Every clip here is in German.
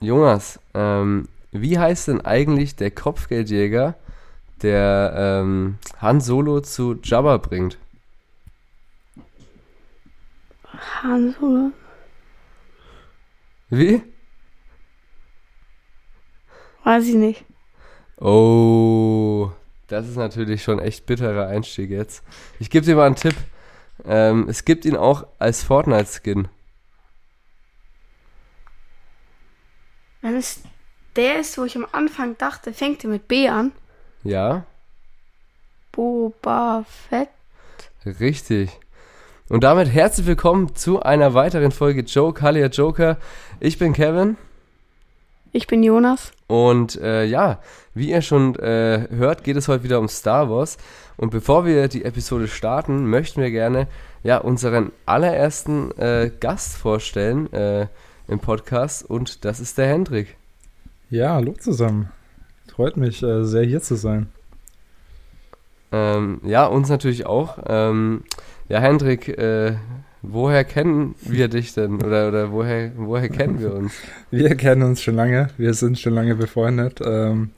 Jonas, ähm, wie heißt denn eigentlich der Kopfgeldjäger, der ähm, Han Solo zu Jabba bringt? Han Solo. Wie? Weiß ich nicht. Oh, das ist natürlich schon echt bitterer Einstieg jetzt. Ich gebe dir mal einen Tipp. Ähm, es gibt ihn auch als Fortnite-Skin. Wenn es der ist, wo ich am Anfang dachte, fängt er mit B an. Ja, Boba Fett. richtig. Und damit herzlich willkommen zu einer weiteren Folge Joke, Halleluja Joker. Ich bin Kevin. Ich bin Jonas. Und äh, ja, wie ihr schon äh, hört, geht es heute wieder um Star Wars. Und bevor wir die Episode starten, möchten wir gerne ja unseren allerersten äh, Gast vorstellen äh, im Podcast. Und das ist der Hendrik. Ja, hallo zusammen. Freut mich äh, sehr hier zu sein. Ähm, ja, uns natürlich auch. Ähm, ja, Hendrik, äh, woher kennen wir dich denn? Oder, oder woher, woher kennen wir uns? Wir kennen uns schon lange, wir sind schon lange befreundet. Ähm,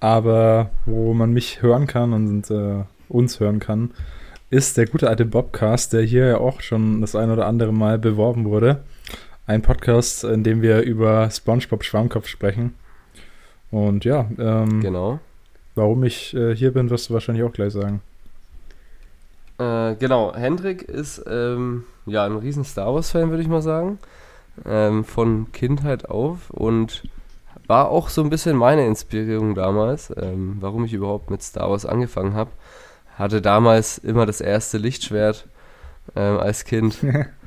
aber wo man mich hören kann und äh, uns hören kann, ist der gute alte Bobcast, der hier ja auch schon das ein oder andere Mal beworben wurde. Ein Podcast, in dem wir über SpongeBob Schwammkopf sprechen. Und ja, ähm, Genau. warum ich äh, hier bin, wirst du wahrscheinlich auch gleich sagen. Äh, genau, Hendrik ist ähm, ja ein riesen Star Wars-Fan, würde ich mal sagen. Ähm, von Kindheit auf und war auch so ein bisschen meine Inspirierung damals, ähm, warum ich überhaupt mit Star Wars angefangen habe. Hatte damals immer das erste Lichtschwert ähm, als Kind,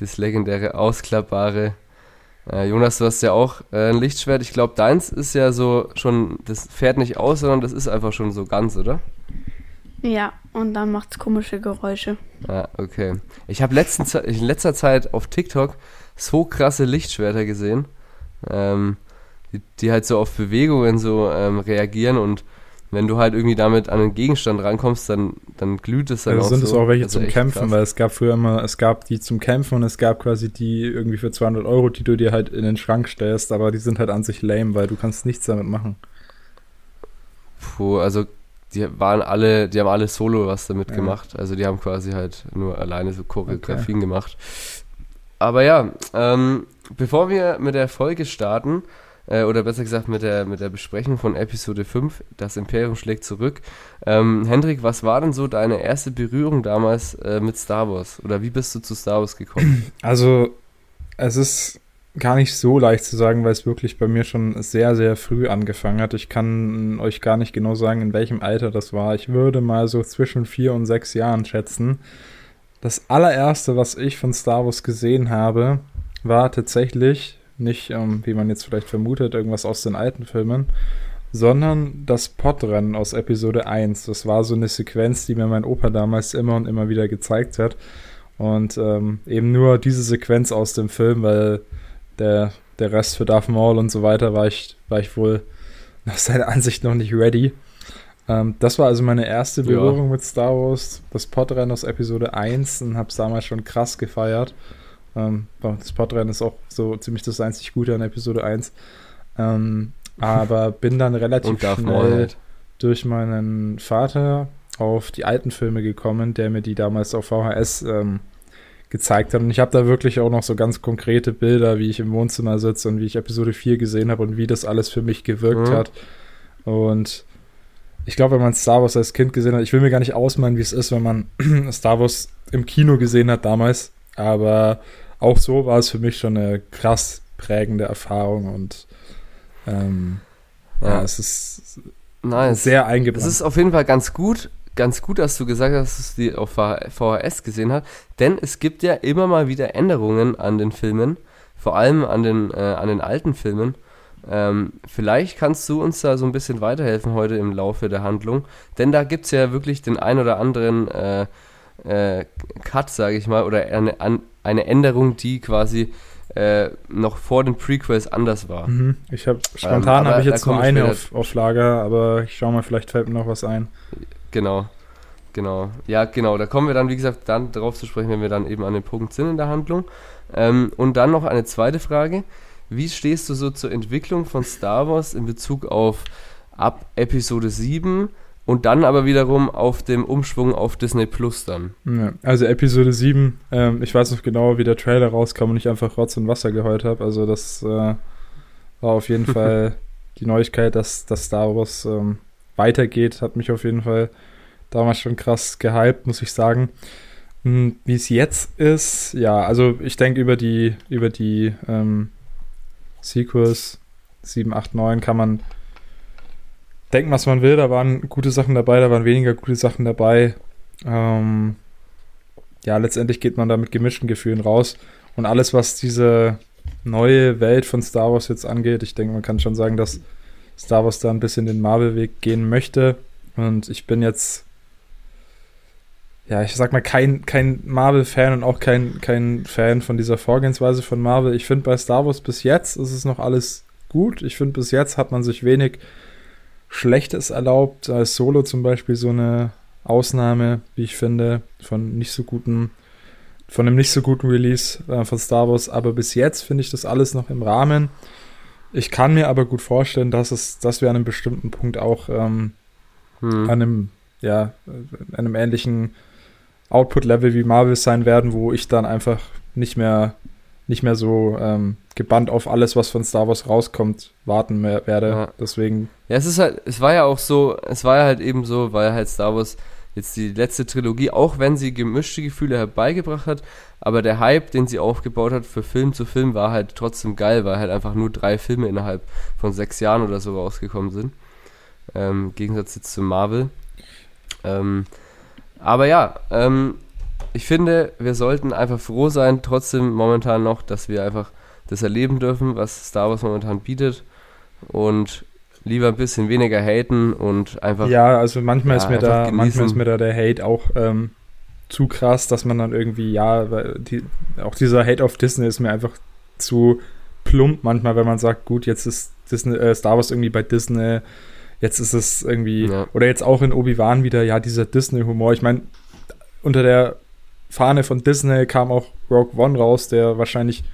das legendäre ausklappbare. Äh, Jonas, du hast ja auch äh, ein Lichtschwert. Ich glaube, deins ist ja so schon, das fährt nicht aus, sondern das ist einfach schon so ganz, oder? Ja, und dann macht's komische Geräusche. Ja, okay. Ich habe in letzter Zeit auf TikTok so krasse Lichtschwerter gesehen, ähm, die, die halt so auf Bewegungen so ähm, reagieren und wenn du halt irgendwie damit an einen Gegenstand rankommst, dann, dann glüht es dann Also auch sind so. es auch welche Also zum Kämpfen, krass. weil es gab früher immer, es gab die zum Kämpfen und es gab quasi die irgendwie für 200 Euro, die du dir halt in den Schrank stellst, aber die sind halt an sich lame, weil du kannst nichts damit machen. Puh, also die waren alle, die haben alle solo was damit Ja. gemacht. Also die haben quasi halt nur alleine so Choreografien gemacht. Aber ja, ähm, bevor wir mit der Folge starten, äh, oder besser gesagt mit der, mit der Besprechung von Episode 5, das Imperium schlägt zurück. Ähm, Hendrik, was war denn so deine erste Berührung damals äh, mit Star Wars? Oder wie bist du zu Star Wars gekommen? Also, es ist gar nicht so leicht zu sagen, weil es wirklich bei mir schon sehr, sehr früh angefangen hat. Ich kann euch gar nicht genau sagen, in welchem Alter das war. Ich würde mal so zwischen vier und sechs Jahren schätzen. Das allererste, was ich von Star Wars gesehen habe, war tatsächlich nicht, ähm, wie man jetzt vielleicht vermutet, irgendwas aus den alten Filmen, sondern das Podrennen aus Episode 1. Das war so eine Sequenz, die mir mein Opa damals immer und immer wieder gezeigt hat. Und ähm, eben nur diese Sequenz aus dem Film, weil der, der Rest für Darth Maul und so weiter war ich, war ich wohl nach seiner Ansicht noch nicht ready. Ähm, das war also meine erste Ja. Berührung mit Star Wars, das Podrennen aus Episode 1 und habe es damals schon krass gefeiert. Ähm, das Podrennen ist auch so ziemlich das einzig Gute an Episode 1. Ähm, aber bin dann relativ schnell halt. durch meinen Vater auf die alten Filme gekommen, der mir die damals auf VHS ähm, gezeigt hat. Und ich habe da wirklich auch noch so ganz konkrete Bilder, wie ich im Wohnzimmer sitze und wie ich Episode 4 gesehen habe und wie das alles für mich gewirkt Mhm. hat. Und ich glaube, wenn man Star Wars als Kind gesehen hat, ich will mir gar nicht ausmalen, wie es ist, wenn man Star Wars im Kino gesehen hat damals. Aber auch so war es für mich schon eine krass prägende Erfahrung und ähm, ja. Ja. es ist Nice. sehr Das eingebrannt. ist auf jeden Fall ganz gut, ganz gut, dass du gesagt hast, dass du die auf VHS gesehen hast, denn es gibt ja immer mal wieder Änderungen an den Filmen, vor allem an den, äh, an den alten Filmen. Ähm, vielleicht kannst du uns da so ein bisschen weiterhelfen heute im Laufe der Handlung, denn da gibt es ja wirklich den ein oder anderen äh, äh, Cut, sage ich mal, oder eine, an, eine Änderung, die quasi äh, noch vor den Prequels anders war. Mhm. Ich habe spontan aber habe ich jetzt nur eine auf, auf Lager, aber ich schau mal, vielleicht fällt mir noch was ein. Genau, genau. Ja, genau. Da kommen wir dann, wie gesagt, dann drauf zu sprechen, wenn wir dann eben an dem Punkt sind in der Handlung. Ähm, und dann noch eine zweite Frage. wie stehst du so zur Entwicklung von Star Wars in Bezug auf ab Episode 7 und dann aber wiederum auf dem Umschwung auf Disney Plus dann? Ja, also Episode 7, ähm, ich weiß noch genau, wie der Trailer rauskam und ich einfach Rotz und Wasser geheult habe. Also das äh, war auf jeden Fall die Neuigkeit, dass, dass Star Wars ähm, weitergeht, hat mich auf jeden Fall damals schon krass gehypt, muss ich sagen. Hm, wie es jetzt ist, ja, also ich denke über die, über die ähm, Sequels 7, 8, 9 kann man denken, was man will. Da waren gute Sachen dabei, da waren weniger gute Sachen dabei. Ähm, ja, letztendlich geht man da mit gemischten Gefühlen raus. Und alles, was diese neue Welt von Star Wars jetzt angeht, ich denke, man kann schon sagen, dass Star Wars da ein bisschen den Marvel-Weg gehen möchte. Und ich bin jetzt, ja, ich sag mal, kein, kein Marvel-Fan und auch kein, kein Fan von dieser Vorgehensweise von Marvel. Ich finde bei Star Wars bis jetzt ist es noch alles gut. Ich finde bis jetzt hat man sich wenig Schlechtes erlaubt. Als Solo zum Beispiel so eine Ausnahme, wie ich finde, von nicht so guten, von einem nicht so guten Release äh, von Star Wars. Aber bis jetzt finde ich das alles noch im Rahmen. Ich kann mir aber gut vorstellen, dass es, dass wir an einem bestimmten Punkt auch ähm, hm. an einem, ja, einem ähnlichen Output-Level wie Marvel sein werden, wo ich dann einfach nicht mehr, nicht mehr so ähm, gebannt auf alles, was von Star Wars rauskommt, warten werde. Ja. Deswegen. Ja, es ist halt, es war ja auch so, es war ja halt eben so, weil halt Star Wars jetzt die letzte Trilogie, auch wenn sie gemischte Gefühle herbeigebracht hat, aber der Hype, den sie aufgebaut hat für Film zu Film, war halt trotzdem geil, weil halt einfach nur drei Filme innerhalb von sechs Jahren oder so rausgekommen sind. Ähm, Im Gegensatz jetzt zu Marvel. Ähm, aber ja, ähm, ich finde, wir sollten einfach froh sein, trotzdem momentan noch, dass wir einfach das erleben dürfen, was Star Wars momentan bietet. Und lieber ein bisschen weniger haten und einfach. Ja, also manchmal ja, ist mir da, manchmal ist mir da der Hate auch ähm, zu krass, dass man dann irgendwie, ja, die, auch dieser Hate auf Disney ist mir einfach zu plump manchmal, wenn man sagt, gut, jetzt ist Disney, äh, Star Wars irgendwie bei Disney, jetzt ist es irgendwie, ja. oder jetzt auch in Obi-Wan wieder, ja, dieser Disney-Humor. Ich meine, unter der Fahne von Disney kam auch Rogue One raus, der wahrscheinlich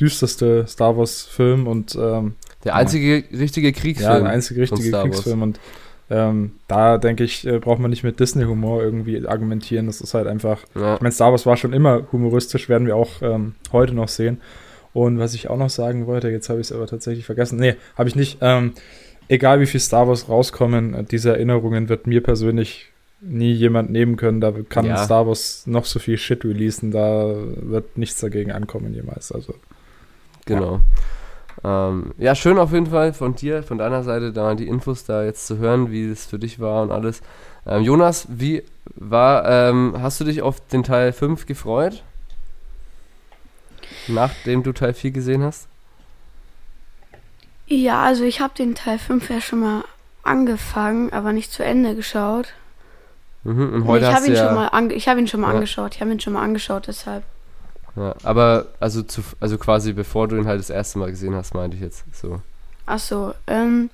düsterste Star Wars-Film und ähm, der einzige richtige Kriegsfilm. Ja, der einzige richtige Kriegsfilm und ähm, da denke ich, äh, braucht man nicht mit Disney-Humor irgendwie argumentieren. Das ist halt einfach. Ja. Ich meine, Star Wars war schon immer humoristisch, werden wir auch ähm, heute noch sehen. Und was ich auch noch sagen wollte, jetzt habe ich es aber tatsächlich vergessen. Nee, habe ich nicht. Ähm, egal wie viel Star Wars rauskommen, äh, diese Erinnerungen wird mir persönlich nie jemand nehmen können. Da kann ja. Star Wars noch so viel Shit releasen, da wird nichts dagegen ankommen jemals. Also. Genau. Ja. Ähm, ja, schön auf jeden Fall von dir, von deiner Seite, da die Infos da jetzt zu hören, wie es für dich war und alles. Ähm, Jonas, wie war, ähm, hast du dich auf den Teil 5 gefreut? Nachdem du Teil 4 gesehen hast? Ja, also ich habe den Teil 5 ja schon mal angefangen, aber nicht zu Ende geschaut. Mhm, und heute ich habe ihn, ja, schon ich hab ihn schon mal ja. angeschaut. Ich habe ihn schon mal angeschaut, deshalb. Ja, aber also zu, also quasi bevor du ihn halt das erste Mal gesehen hast, meinte ich jetzt so. Ach so, ähm.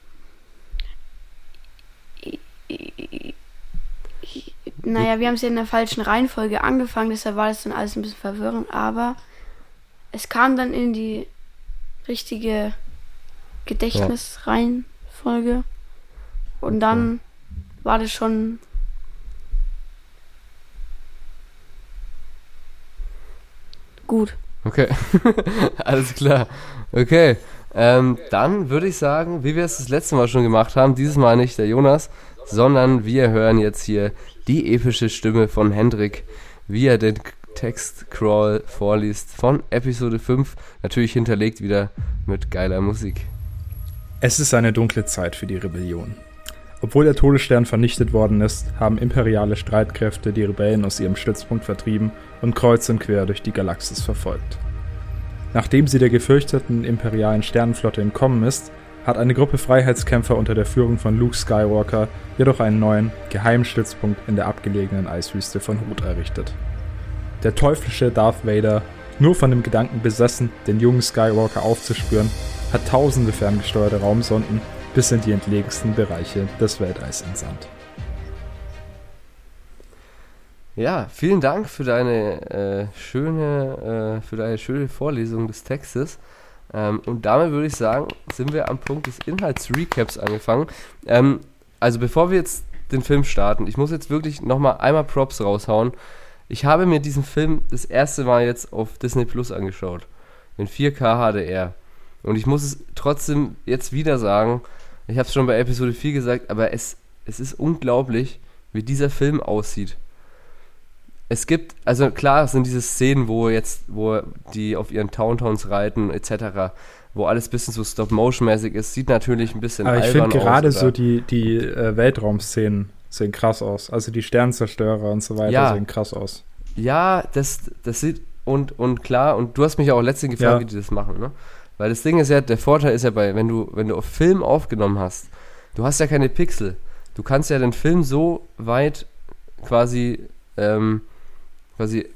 Naja, wir haben es ja in der falschen Reihenfolge angefangen, deshalb war das dann alles ein bisschen verwirrend, aber es kam dann in die richtige Gedächtnisreihenfolge und dann war das schon Gut. Okay, alles klar. Okay, ähm, dann würde ich sagen, wie wir es das letzte Mal schon gemacht haben, dieses Mal nicht der Jonas, sondern wir hören jetzt hier die epische Stimme von Hendrik, wie er den Textcrawl vorliest von Episode 5, natürlich hinterlegt wieder mit geiler Musik. Es ist eine dunkle Zeit für die Rebellion. Obwohl der Todesstern vernichtet worden ist, haben imperiale Streitkräfte die Rebellen aus ihrem Stützpunkt vertrieben und kreuz und quer durch die Galaxis verfolgt. Nachdem sie der gefürchteten imperialen Sternenflotte entkommen ist, hat eine Gruppe Freiheitskämpfer unter der Führung von Luke Skywalker jedoch einen neuen, geheimen Stützpunkt in der abgelegenen Eiswüste von Hoth errichtet. Der teuflische Darth Vader, nur von dem Gedanken besessen, den jungen Skywalker aufzuspüren, hat tausende ferngesteuerte Raumsonden bis in die entlegensten Bereiche des Weltalls entsandt. Ja, vielen Dank für deine äh, schöne, äh, für deine schöne Vorlesung des Textes. Ähm, und damit würde ich sagen, sind wir am Punkt des Inhaltsrecaps angefangen. Ähm, also bevor wir jetzt den Film starten, ich muss jetzt wirklich nochmal einmal Props raushauen. Ich habe mir diesen Film das erste Mal jetzt auf Disney Plus angeschaut. In 4K HDR. Und ich muss es trotzdem jetzt wieder sagen, ich habe es schon bei Episode 4 gesagt, aber es, es ist unglaublich, wie dieser Film aussieht. Es gibt, also klar, es sind diese Szenen, wo jetzt, wo die auf ihren Towntowns reiten, etc., wo alles ein bisschen so Stop-Motion-mäßig ist, sieht natürlich ein bisschen Aber ich finde gerade so die, die äh, Weltraumszenen sehen krass aus. Also die Sternzerstörer und so weiter ja. sehen krass aus. Ja, das, das sieht, und, und klar, und du hast mich ja auch letztens gefragt, ja. wie die das machen, ne? Weil das Ding ist ja, der Vorteil ist ja bei, wenn du, wenn du auf Film aufgenommen hast, du hast ja keine Pixel. Du kannst ja den Film so weit quasi, ähm, quasi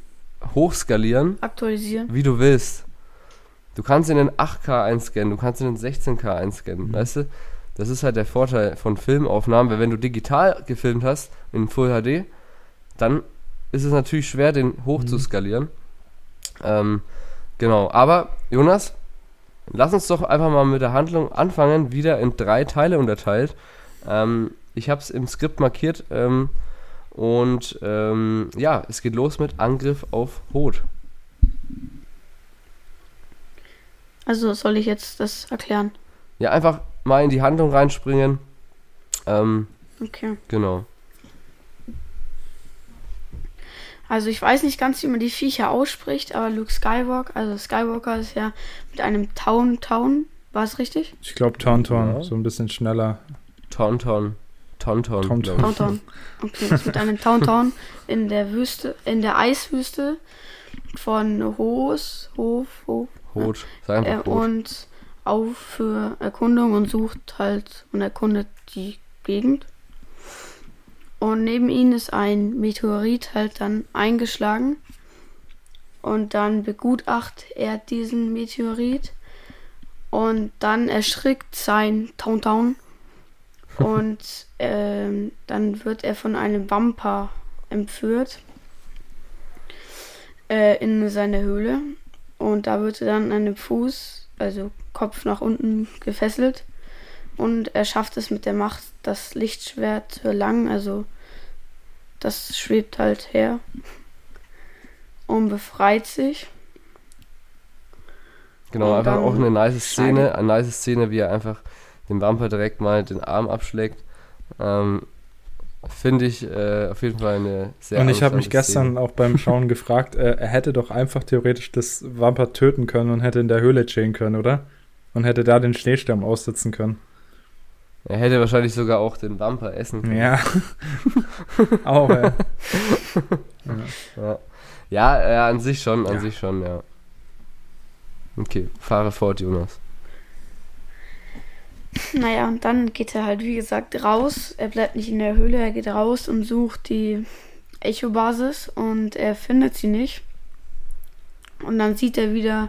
hochskalieren. Aktualisieren. Wie du willst. Du kannst ihn in 8K einscannen, du kannst ihn in 16K einscannen, mhm. weißt du? Das ist halt der Vorteil von Filmaufnahmen, weil wenn du digital gefilmt hast, in Full HD, dann ist es natürlich schwer, den hochzuskalieren. Mhm. Ähm, genau, aber Jonas, lass uns doch einfach mal mit der Handlung anfangen, wieder in drei Teile unterteilt. Ähm, ich habe es im Skript markiert ähm, und ähm, ja, es geht los mit Angriff auf Rot. Also soll ich jetzt das erklären? Ja, einfach mal in die Handlung reinspringen. Ähm, okay. Genau. Also ich weiß nicht ganz, wie man die Viecher ausspricht, aber Luke Skywalker, also Skywalker ist ja mit einem Town Town, war es richtig? Ich glaube Tauntaun, ja. so ein bisschen schneller. Tauntaun. Tauntaun. Tauntaun. Tauntaun. Okay, ist mit einem Tauntaun in der Wüste, in der Eiswüste von Hoos, Hof, Hof. Hot, sagen äh, Und auf für Erkundung und sucht halt und erkundet die Gegend. Und neben ihnen ist ein Meteorit halt dann eingeschlagen. Und dann begutacht er diesen Meteorit. Und dann erschrickt sein Town. Und ähm, dann wird er von einem Vampir entführt äh, in seine Höhle. Und da wird er dann an dem Fuß, also Kopf nach unten gefesselt und er schafft es mit der Macht, das Lichtschwert zu erlangen. Also das schwebt halt her und befreit sich. Genau, und einfach auch eine nice Szene, eine nice Szene, wie er einfach dem Vampir direkt mal den Arm abschlägt. Ähm, Finde ich äh, auf jeden Fall eine sehr Und ich habe mich gestern Szene. auch beim Schauen gefragt, äh, er hätte doch einfach theoretisch das Vampir töten können und hätte in der Höhle chillen können, oder? Und hätte da den Schneesturm aussitzen können. Er hätte wahrscheinlich sogar auch den Vampir essen können. Ja. auch, ja. ja. Ja, ja, an sich schon, an ja. sich schon, ja. Okay, fahre fort, Jonas. Naja, und dann geht er halt, wie gesagt, raus. Er bleibt nicht in der Höhle, er geht raus und sucht die Echo-Basis und er findet sie nicht. Und dann sieht er wieder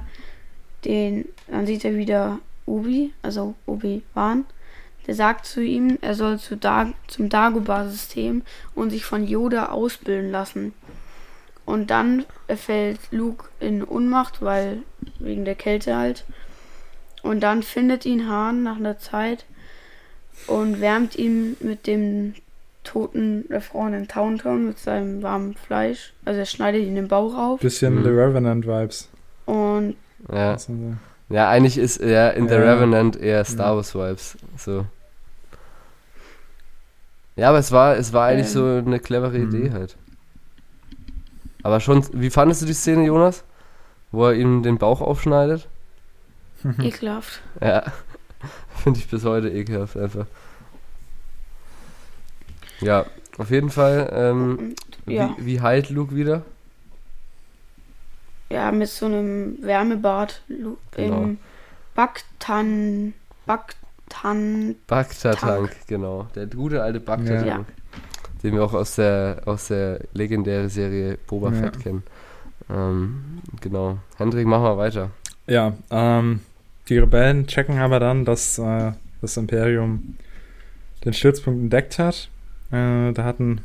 den, dann sieht er wieder Obi, also Obi-Wan. Der sagt zu ihm, er soll zu Dar zum Dagobah-System und sich von Yoda ausbilden lassen. Und dann fällt Luke in Unmacht, weil wegen der Kälte halt. Und dann findet ihn Hahn nach einer Zeit und wärmt ihn mit dem toten, erfrorenen Tauntaun mit seinem warmen Fleisch. Also er schneidet ihn den Bauch auf. Bisschen mhm. The Revenant-Vibes. Und ja. ja, eigentlich ist er in ja. The Revenant eher Star Wars-Vibes. So. Ja, aber es war, es war eigentlich ähm. so eine clevere mhm. Idee halt. Aber schon, wie fandest du die Szene, Jonas? Wo er ihm den Bauch aufschneidet? Ekelhaft. Ja, finde ich bis heute ekelhaft einfach. Ja, auf jeden Fall. Ähm, ja. wie, wie heilt Luke wieder? Ja, mit so einem Wärmebad genau. im Baktan. Baktan. Bakta-Tank, genau. Der gute alte Bakta-Tank. Ja. Den wir auch aus der, aus der legendären Serie Boba ja. Fett kennen. Ähm, genau. Hendrik, mach mal weiter. Ja, ähm, die Rebellen checken aber dann, dass äh, das Imperium den Stützpunkt entdeckt hat. Äh, da hatten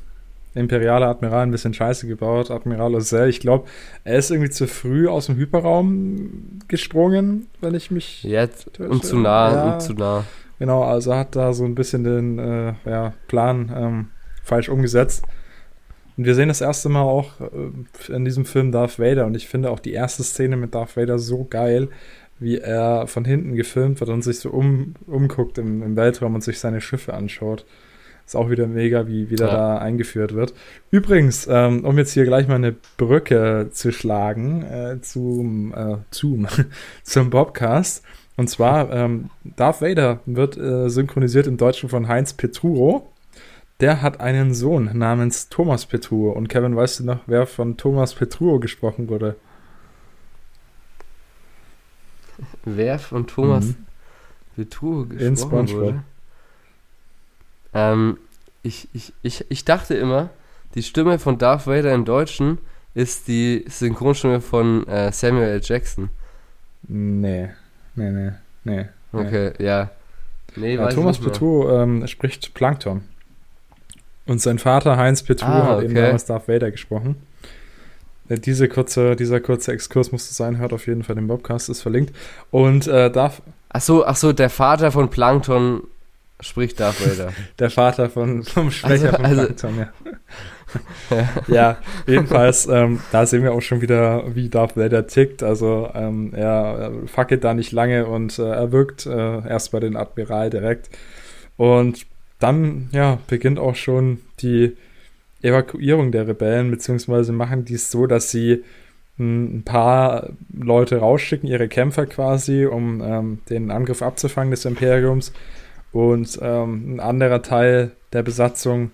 imperialer Admiral ein bisschen Scheiße gebaut, Admiral Ozell. Ich glaube, er ist irgendwie zu früh aus dem Hyperraum gesprungen, wenn ich mich. Jetzt und zu nah ja, und zu nah. Genau, also hat da so ein bisschen den äh, ja, Plan ähm, falsch umgesetzt. Und wir sehen das erste Mal auch äh, in diesem Film Darth Vader und ich finde auch die erste Szene mit Darth Vader so geil, wie er von hinten gefilmt wird und sich so um, umguckt im, im Weltraum und sich seine Schiffe anschaut. Ist auch wieder mega, wie wieder ja. da eingeführt wird. Übrigens, ähm, um jetzt hier gleich mal eine Brücke zu schlagen äh, zum, äh, zum, zum Bobcast. Und zwar, ähm, Darth Vader wird äh, synchronisiert im Deutschen von Heinz Petruo. Der hat einen Sohn namens Thomas Petruo. Und Kevin, weißt du noch, wer von Thomas Petruo gesprochen wurde? Wer von Thomas mhm. Petruo gesprochen wurde? Ähm, ich, ich, ich, ich dachte immer, die Stimme von Darth Vader im Deutschen ist die Synchronstimme von äh, Samuel L. Jackson. Nee, nee, nee, nee. Okay, ja. Nee, ja Thomas Petou ähm, spricht Plankton. Und sein Vater Heinz Petou ah, hat okay. eben damals Darth Vader gesprochen. Äh, diese kurze, dieser kurze Exkurs musste sein, hört auf jeden Fall den Bobcast, ist verlinkt. Und äh, Darth. Ach so, ach so, der Vater von Plankton Spricht Darth Vader. Der Vater von, vom Sprecher also, von Plankton, ja. ja. ja, jedenfalls, ähm, da sehen wir auch schon wieder, wie Darth Vader tickt. Also ähm, er, er fackelt da nicht lange und äh, er wirkt äh, erst bei den Admiral direkt. Und dann, ja, beginnt auch schon die Evakuierung der Rebellen, beziehungsweise machen die es so, dass sie hm, ein paar Leute rausschicken, ihre Kämpfer quasi, um ähm, den Angriff abzufangen des Imperiums. Und ähm, ein anderer Teil der Besatzung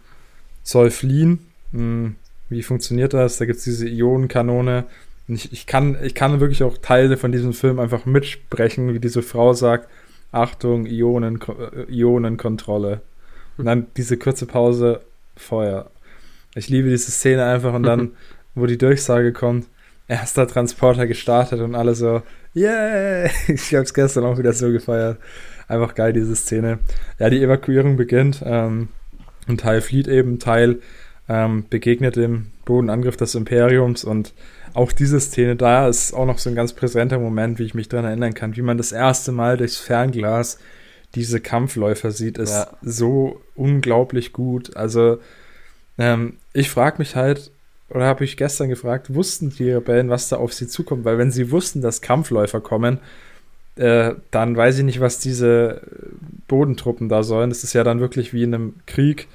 soll fliehen. Hm, wie funktioniert das? Da gibt es diese Ionenkanone. Ich, ich, kann, ich kann wirklich auch Teile von diesem Film einfach mitsprechen, wie diese Frau sagt, Achtung, Ionen, äh, Ionenkontrolle. Und dann diese kurze Pause, Feuer. Ich liebe diese Szene einfach und dann, wo die Durchsage kommt, erster Transporter gestartet und alle so, yeah! Ich hab's gestern auch wieder so gefeiert. Einfach geil, diese Szene. Ja, die Evakuierung beginnt. Ähm, ein Teil flieht eben, Teil ähm, begegnet dem Bodenangriff des Imperiums und auch diese Szene da ist auch noch so ein ganz präsenter Moment, wie ich mich daran erinnern kann, wie man das erste Mal durchs Fernglas diese Kampfläufer sieht, ist ja. so unglaublich gut. Also ähm, ich frage mich halt, oder habe ich gestern gefragt, wussten die Rebellen, was da auf sie zukommt? Weil wenn sie wussten, dass Kampfläufer kommen, äh, dann weiß ich nicht, was diese Bodentruppen da sollen. Das ist ja dann wirklich wie in einem Krieg,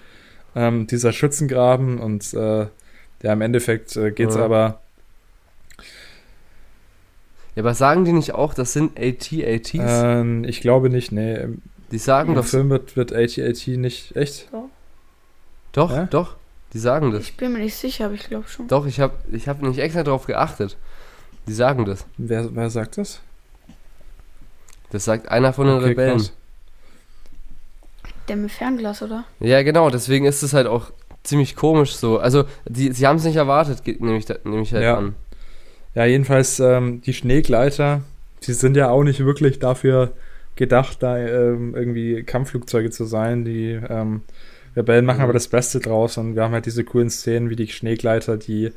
ähm, dieser Schützengraben und äh, ja, im Endeffekt äh, geht es ja. aber. Ja, aber sagen die nicht auch, das sind AT-ATs? Ähm, ich glaube nicht, nee. Die sagen Im doch. Film wird, wird AT-AT nicht echt? Doch. Doch, ja? doch. Die sagen das. Ich bin mir nicht sicher, aber ich glaube schon. Doch, ich habe ich hab nicht extra darauf geachtet. Die sagen das. Wer, wer sagt das? Das sagt einer von den okay, Rebellen. Krass. Der mit Fernglas, oder? Ja, genau, deswegen ist es halt auch ziemlich komisch so. Also, die, sie haben es nicht erwartet, nehme ich, nehm ich halt ja. an. Ja, jedenfalls, ähm, die Schneegleiter, die sind ja auch nicht wirklich dafür gedacht, da ähm, irgendwie Kampfflugzeuge zu sein. Die ähm, Rebellen machen mhm. aber das Beste draus und wir haben halt diese coolen Szenen, wie die Schneegleiter die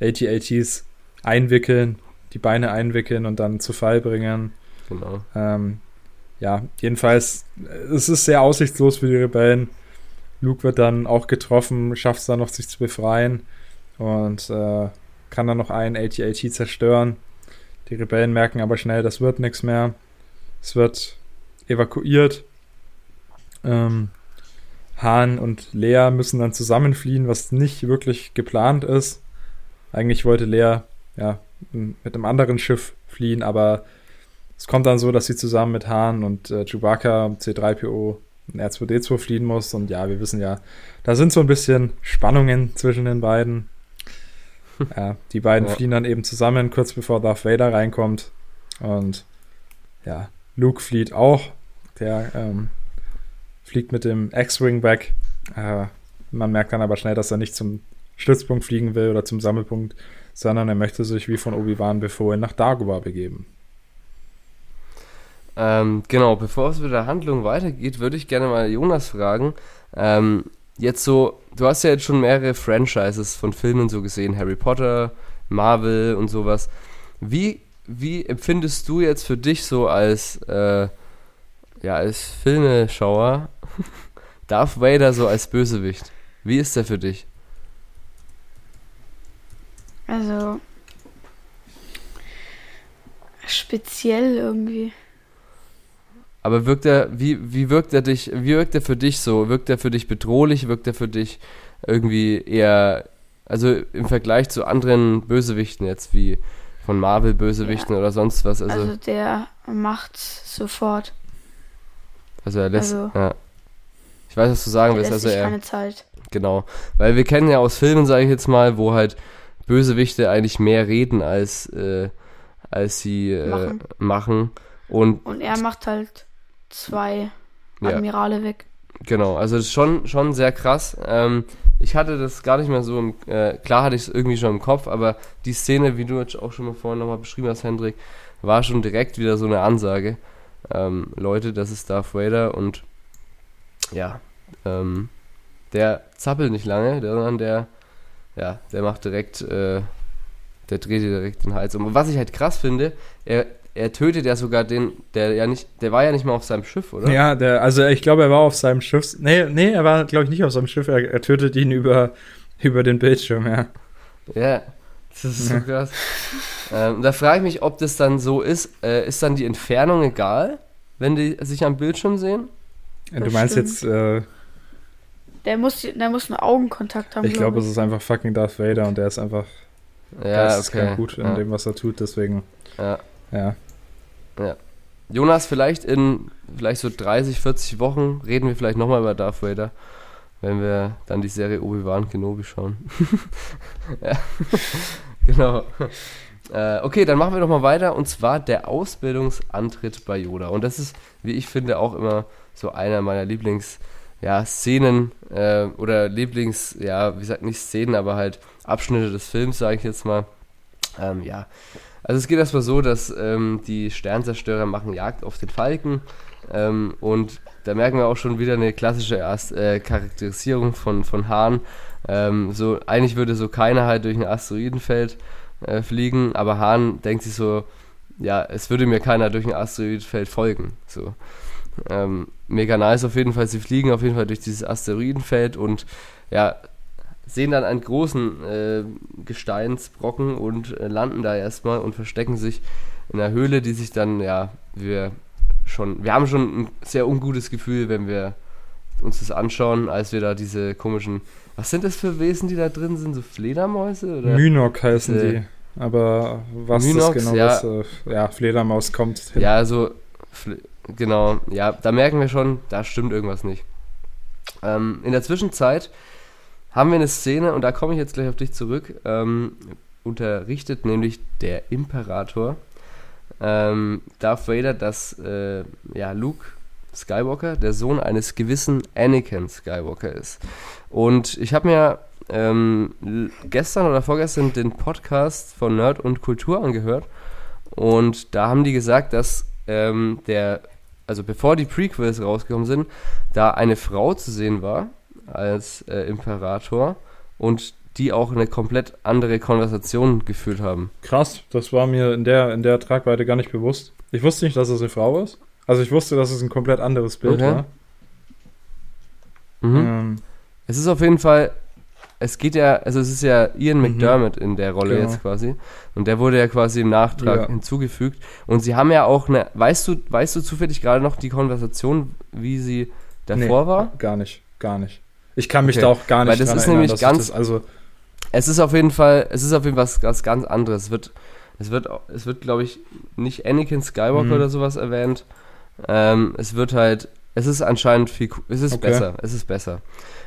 AT-ATs einwickeln, die Beine einwickeln und dann zu Fall bringen. Genau. Ähm, ja, jedenfalls, es ist sehr aussichtslos für die Rebellen. Luke wird dann auch getroffen, schafft es dann noch, sich zu befreien und äh, kann dann noch einen AT-AT zerstören. Die Rebellen merken aber schnell, das wird nichts mehr. Es wird evakuiert. Ähm, Han und Lea müssen dann zusammenfliehen, was nicht wirklich geplant ist. Eigentlich wollte Lea ja mit einem anderen Schiff fliehen, aber es kommt dann so, dass sie zusammen mit Han und äh, Chewbacca C3PO in R2D2 fliehen muss. Und ja, wir wissen ja, da sind so ein bisschen Spannungen zwischen den beiden. ja, die beiden ja. fliehen dann eben zusammen, kurz bevor Darth Vader reinkommt. Und ja, Luke flieht auch. Der ähm, fliegt mit dem X-Wing weg. Äh, man merkt dann aber schnell, dass er nicht zum Stützpunkt fliegen will oder zum Sammelpunkt, sondern er möchte sich wie von Obi-Wan befohlen nach Dagobah begeben. Ähm, genau, bevor es mit der Handlung weitergeht, würde ich gerne mal Jonas fragen. Ähm, jetzt so, du hast ja jetzt schon mehrere Franchises von Filmen so gesehen, Harry Potter, Marvel und sowas. Wie, wie empfindest du jetzt für dich so als, äh, ja, als Filmeschauer Darth Vader so als Bösewicht? Wie ist der für dich? Also speziell irgendwie. Aber wirkt er, wie, wie wirkt er dich, wie wirkt er für dich so? Wirkt er für dich bedrohlich? Wirkt er für dich irgendwie eher, also im Vergleich zu anderen Bösewichten jetzt, wie von Marvel-Bösewichten ja. oder sonst was? Also, also der macht sofort. Also er lässt, also, ja. Ich weiß, was du sagen willst. Also er, keine Zeit. Genau. Weil wir kennen ja aus Filmen, sage ich jetzt mal, wo halt Bösewichte eigentlich mehr reden, als, äh, als sie äh, machen. machen. Und, Und er macht halt zwei Admirale ja. weg. Genau, also das ist schon, schon sehr krass. Ähm, ich hatte das gar nicht mehr so im, äh, klar hatte ich es irgendwie schon im Kopf, aber die Szene, wie du jetzt auch schon mal vorhin nochmal beschrieben hast, Hendrik, war schon direkt wieder so eine Ansage. Ähm, Leute, das ist Darth Vader und ja, ähm, der zappelt nicht lange, sondern der, ja, der macht direkt, äh, der dreht direkt den Hals um. Und was ich halt krass finde, er, er tötet ja sogar den, der ja nicht, der war ja nicht mal auf seinem Schiff, oder? Ja, der, also ich glaube, er war auf seinem Schiff. Nee, nee, er war, glaube ich, nicht auf seinem Schiff. Er, er tötet ihn über, über den Bildschirm, ja. Ja, das ist so krass. ähm, da frage ich mich, ob das dann so ist. Äh, ist dann die Entfernung egal, wenn die sich am Bildschirm sehen? Ja, du meinst jetzt. Äh, der muss, der muss einen Augenkontakt haben. Ich glaube, glaub, es ist einfach fucking Darth Vader und der ist einfach. Ja, okay. gut in ja. dem, was er tut, deswegen. Ja. Ja. Ja. Jonas, vielleicht in vielleicht so 30, 40 Wochen reden wir vielleicht nochmal über Darth Vader, wenn wir dann die Serie Obi-Wan Kenobi schauen. ja. genau. Äh, okay, dann machen wir doch mal weiter und zwar der Ausbildungsantritt bei Yoda. Und das ist, wie ich finde, auch immer so einer meiner Lieblings- ja, Szenen äh, oder Lieblings, ja, wie gesagt, nicht Szenen, aber halt Abschnitte des Films, sage ich jetzt mal. Ähm, ja, also es geht erstmal so, dass ähm, die Sternzerstörer machen Jagd auf den Falken ähm, und da merken wir auch schon wieder eine klassische Erst, äh, Charakterisierung von, von Hahn. Ähm, so, eigentlich würde so keiner halt durch ein Asteroidenfeld äh, fliegen, aber Hahn denkt sich so, ja, es würde mir keiner durch ein Asteroidenfeld folgen. So. Ähm, mega nice auf jeden Fall. Sie fliegen auf jeden Fall durch dieses Asteroidenfeld und ja, sehen dann einen großen äh, Gesteinsbrocken und äh, landen da erstmal und verstecken sich in einer Höhle, die sich dann, ja, wir schon, wir haben schon ein sehr ungutes Gefühl, wenn wir uns das anschauen, als wir da diese komischen, was sind das für Wesen, die da drin sind? So Fledermäuse? Oder? Mynok heißen diese, die. Aber was Mynox, das genau ja, ist, äh, ja, Fledermaus kommt hin. Ja, also Genau, ja, da merken wir schon, da stimmt irgendwas nicht. Ähm, in der Zwischenzeit haben wir eine Szene, und da komme ich jetzt gleich auf dich zurück, ähm, unterrichtet nämlich der Imperator ähm, Darth Vader, dass äh, ja, Luke Skywalker der Sohn eines gewissen Anakin Skywalker ist. Und ich habe mir ähm, gestern oder vorgestern den Podcast von Nerd und Kultur angehört und da haben die gesagt, dass ähm, der also bevor die Prequels rausgekommen sind, da eine Frau zu sehen war als äh, Imperator und die auch eine komplett andere Konversation geführt haben. Krass, das war mir in der, in der Tragweite gar nicht bewusst. Ich wusste nicht, dass es eine Frau ist. Also ich wusste, dass es ein komplett anderes Bild okay. war. Mhm. Ähm. Es ist auf jeden Fall es geht ja, also es ist ja Ian mhm. McDermott in der Rolle genau. jetzt quasi. Und der wurde ja quasi im Nachtrag ja. hinzugefügt. Und sie haben ja auch eine, weißt du, weißt du zufällig gerade noch die Konversation, wie sie davor nee, war? Gar nicht, gar nicht. Ich kann mich okay. da auch gar nicht Weil das ist erinnern, nämlich ganz, das, also es ist auf jeden Fall, es ist auf jeden Fall was, was ganz anderes. Es wird, es wird, es wird, glaube ich, nicht Anakin Skywalker mhm. oder sowas erwähnt. Ähm, es wird halt, es ist anscheinend viel, es ist okay. besser, es ist besser.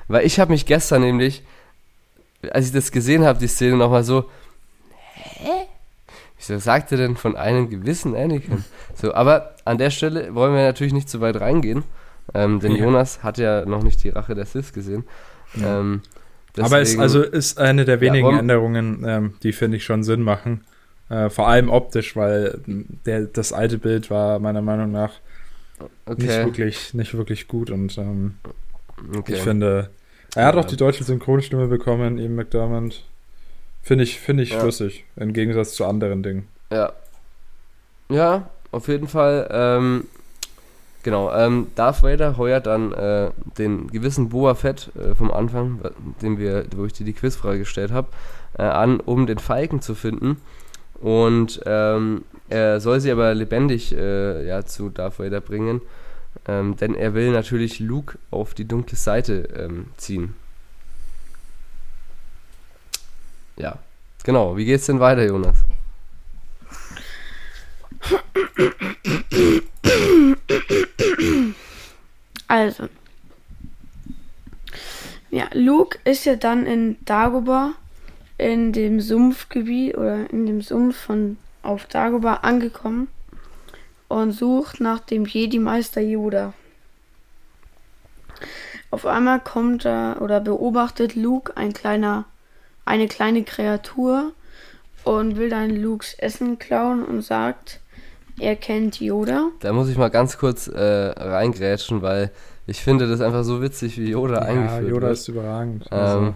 Weil ich habe mich gestern nämlich als ich das gesehen habe, die Szene nochmal so, hä? Wieso sagt er denn von einem gewissen Anakin? So, aber an der Stelle wollen wir natürlich nicht zu weit reingehen, ähm, denn ja. Jonas hat ja noch nicht die Rache der Sith gesehen. Ja. Ähm, deswegen, aber es also ist eine der wenigen ja, Änderungen, ähm, die finde ich schon Sinn machen. Äh, vor allem optisch, weil der, das alte Bild war meiner Meinung nach okay. nicht, wirklich, nicht wirklich gut und ähm, okay. ich finde, Er hat auch die deutsche Synchronstimme bekommen, Ian McDermott. Finde ich, finde ich Ja. schlüssig, im Gegensatz zu anderen Dingen. Ja. Ja, auf jeden Fall. Ähm, genau, ähm, Darth Vader heuert dann äh, den gewissen Boa Fett äh, vom Anfang, den wir, wo ich dir die Quizfrage gestellt habe, äh, an, um den Falken zu finden. Und ähm, er soll sie aber lebendig äh, ja, zu Darth Vader bringen, ähm, denn er will natürlich Luke auf die dunkle Seite ähm, ziehen. Ja, genau. Wie geht's denn weiter, Jonas? Also. Ja, Luke ist ja dann in Dagobah in dem Sumpfgebiet oder in dem Sumpf von auf Dagobah angekommen und sucht nach dem Jedi-Meister Yoda. Auf einmal kommt er oder beobachtet Luke ein kleiner, eine kleine Kreatur und will dann Lukes Essen klauen und sagt, er kennt Yoda. Da muss ich mal ganz kurz äh, reingrätschen, weil ich finde das einfach so witzig, wie Yoda Ja, eingeführt Yoda wird. ist überragend. ähm,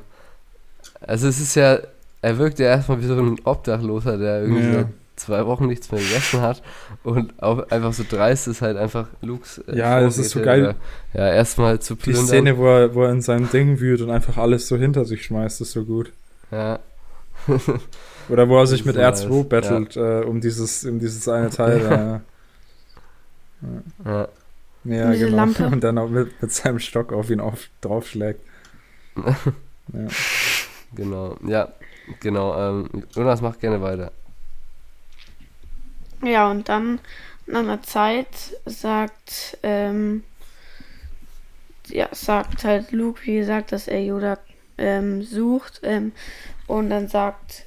also es ist ja, er wirkt ja erstmal wie so ein Obdachloser, der irgendwie Ja. seit zwei Wochen nichts mehr gegessen hat und auch einfach so dreist ist halt einfach Lukes äh, Ja, das ist so geil. äh, Ja, erstmal zu die plündern. Szene, wo er, wo er in seinem Ding wühlt und einfach alles so hinter sich schmeißt, ist so gut. Ja. Oder wo er sich mit so R2 nice, battelt, äh, um dieses, um dieses eine Teil. da. ja. ja, Diese genau. Lampe. Und dann auch mit, mit seinem Stock auf ihn auf, draufschlägt. ja. Genau, ja, genau. Ähm, Jonas macht gerne weiter. Ja, und dann nach einer Zeit sagt, ähm, ja, sagt halt Luke, wie gesagt, dass er Yoda ähm, sucht. Ähm, und dann sagt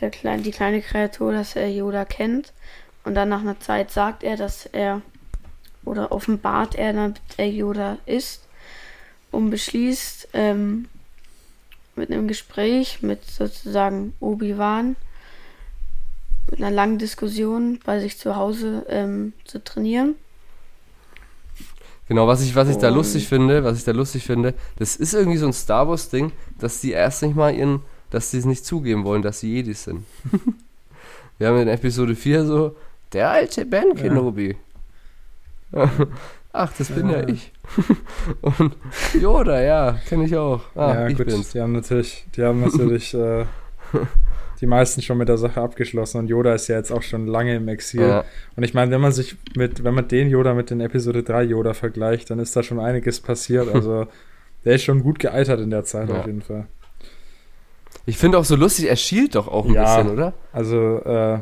der kleine, die kleine Kreatur, dass er Yoda kennt. Und dann nach einer Zeit sagt er, dass er oder offenbart er, damit er Yoda ist und beschließt ähm, mit einem Gespräch mit sozusagen Obi-Wan mit einer langen Diskussion bei sich zu Hause ähm, zu trainieren. Genau, was ich, was ich da lustig finde, was ich da lustig finde, das ist irgendwie so ein Star Wars Ding, dass die erst nicht mal ihren, dass sie es nicht zugeben wollen, dass sie Jedis sind. Wir haben in Episode 4 so, der alte Ben Kenobi. Ach, das bin ja, Ja. ich. Und Yoda, ja, kenne ich auch. Ah, ja, ich gut, bin's. die haben natürlich, die haben natürlich äh, die meisten schon mit der Sache abgeschlossen und Yoda ist ja jetzt auch schon lange im Exil. Ja, Und ich meine, wenn man sich mit, wenn man den Yoda mit den Episode 3 Yoda vergleicht, dann ist da schon einiges passiert. Also der ist schon gut gealtert in der Zeit Ja. auf jeden Fall. ich finde auch so lustig, er schielt doch auch ein Ja. bisschen, oder? Also, äh,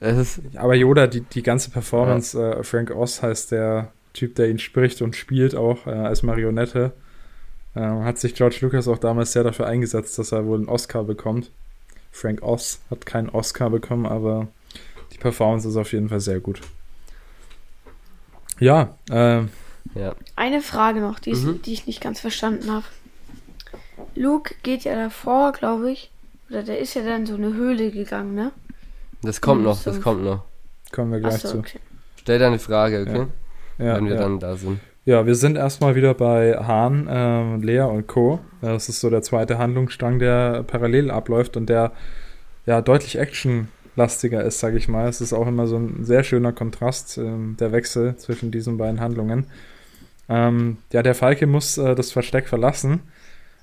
Es ist, aber Yoda, die, die ganze Performance, äh, Frank Oz heißt der Typ, der ihn spricht und spielt auch äh, als Marionette. Äh, hat sich George Lucas auch damals sehr dafür eingesetzt, dass er wohl einen Oscar bekommt. Frank Oz hat keinen Oscar bekommen, aber die Performance ist auf jeden Fall sehr gut. Ja, äh, ja. Eine Frage noch, die, ist, Mhm. die ich nicht ganz verstanden habe. Luke geht ja davor, glaube ich, oder der ist ja dann in so eine Höhle gegangen, ne? Das kommt Mhm, noch, das so. kommt noch. kommen wir gleich Achso, zu. okay. Stell deine Frage, okay? Ja, Wenn wir ja. dann da sind. Ja, wir sind erstmal wieder bei Han, ähm, Lea und Co. Das ist so der zweite Handlungsstrang, der parallel abläuft und der ja deutlich actionlastiger ist, sage ich mal. Es ist auch immer so ein sehr schöner Kontrast, ähm, der Wechsel zwischen diesen beiden Handlungen. Ähm, ja, der Falke muss äh, das Versteck verlassen,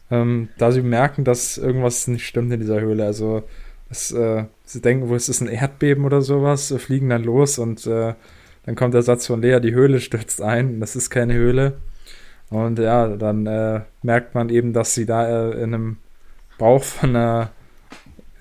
ähm, da sie merken, dass irgendwas nicht stimmt in dieser Höhle. Also es, äh, sie denken, wo es ist ein Erdbeben oder sowas, äh, fliegen dann los und äh, dann kommt der Satz von Lea, die Höhle stürzt ein. Das ist keine Höhle. Und ja, dann äh, merkt man eben, dass sie da äh, in einem Bauch von einer,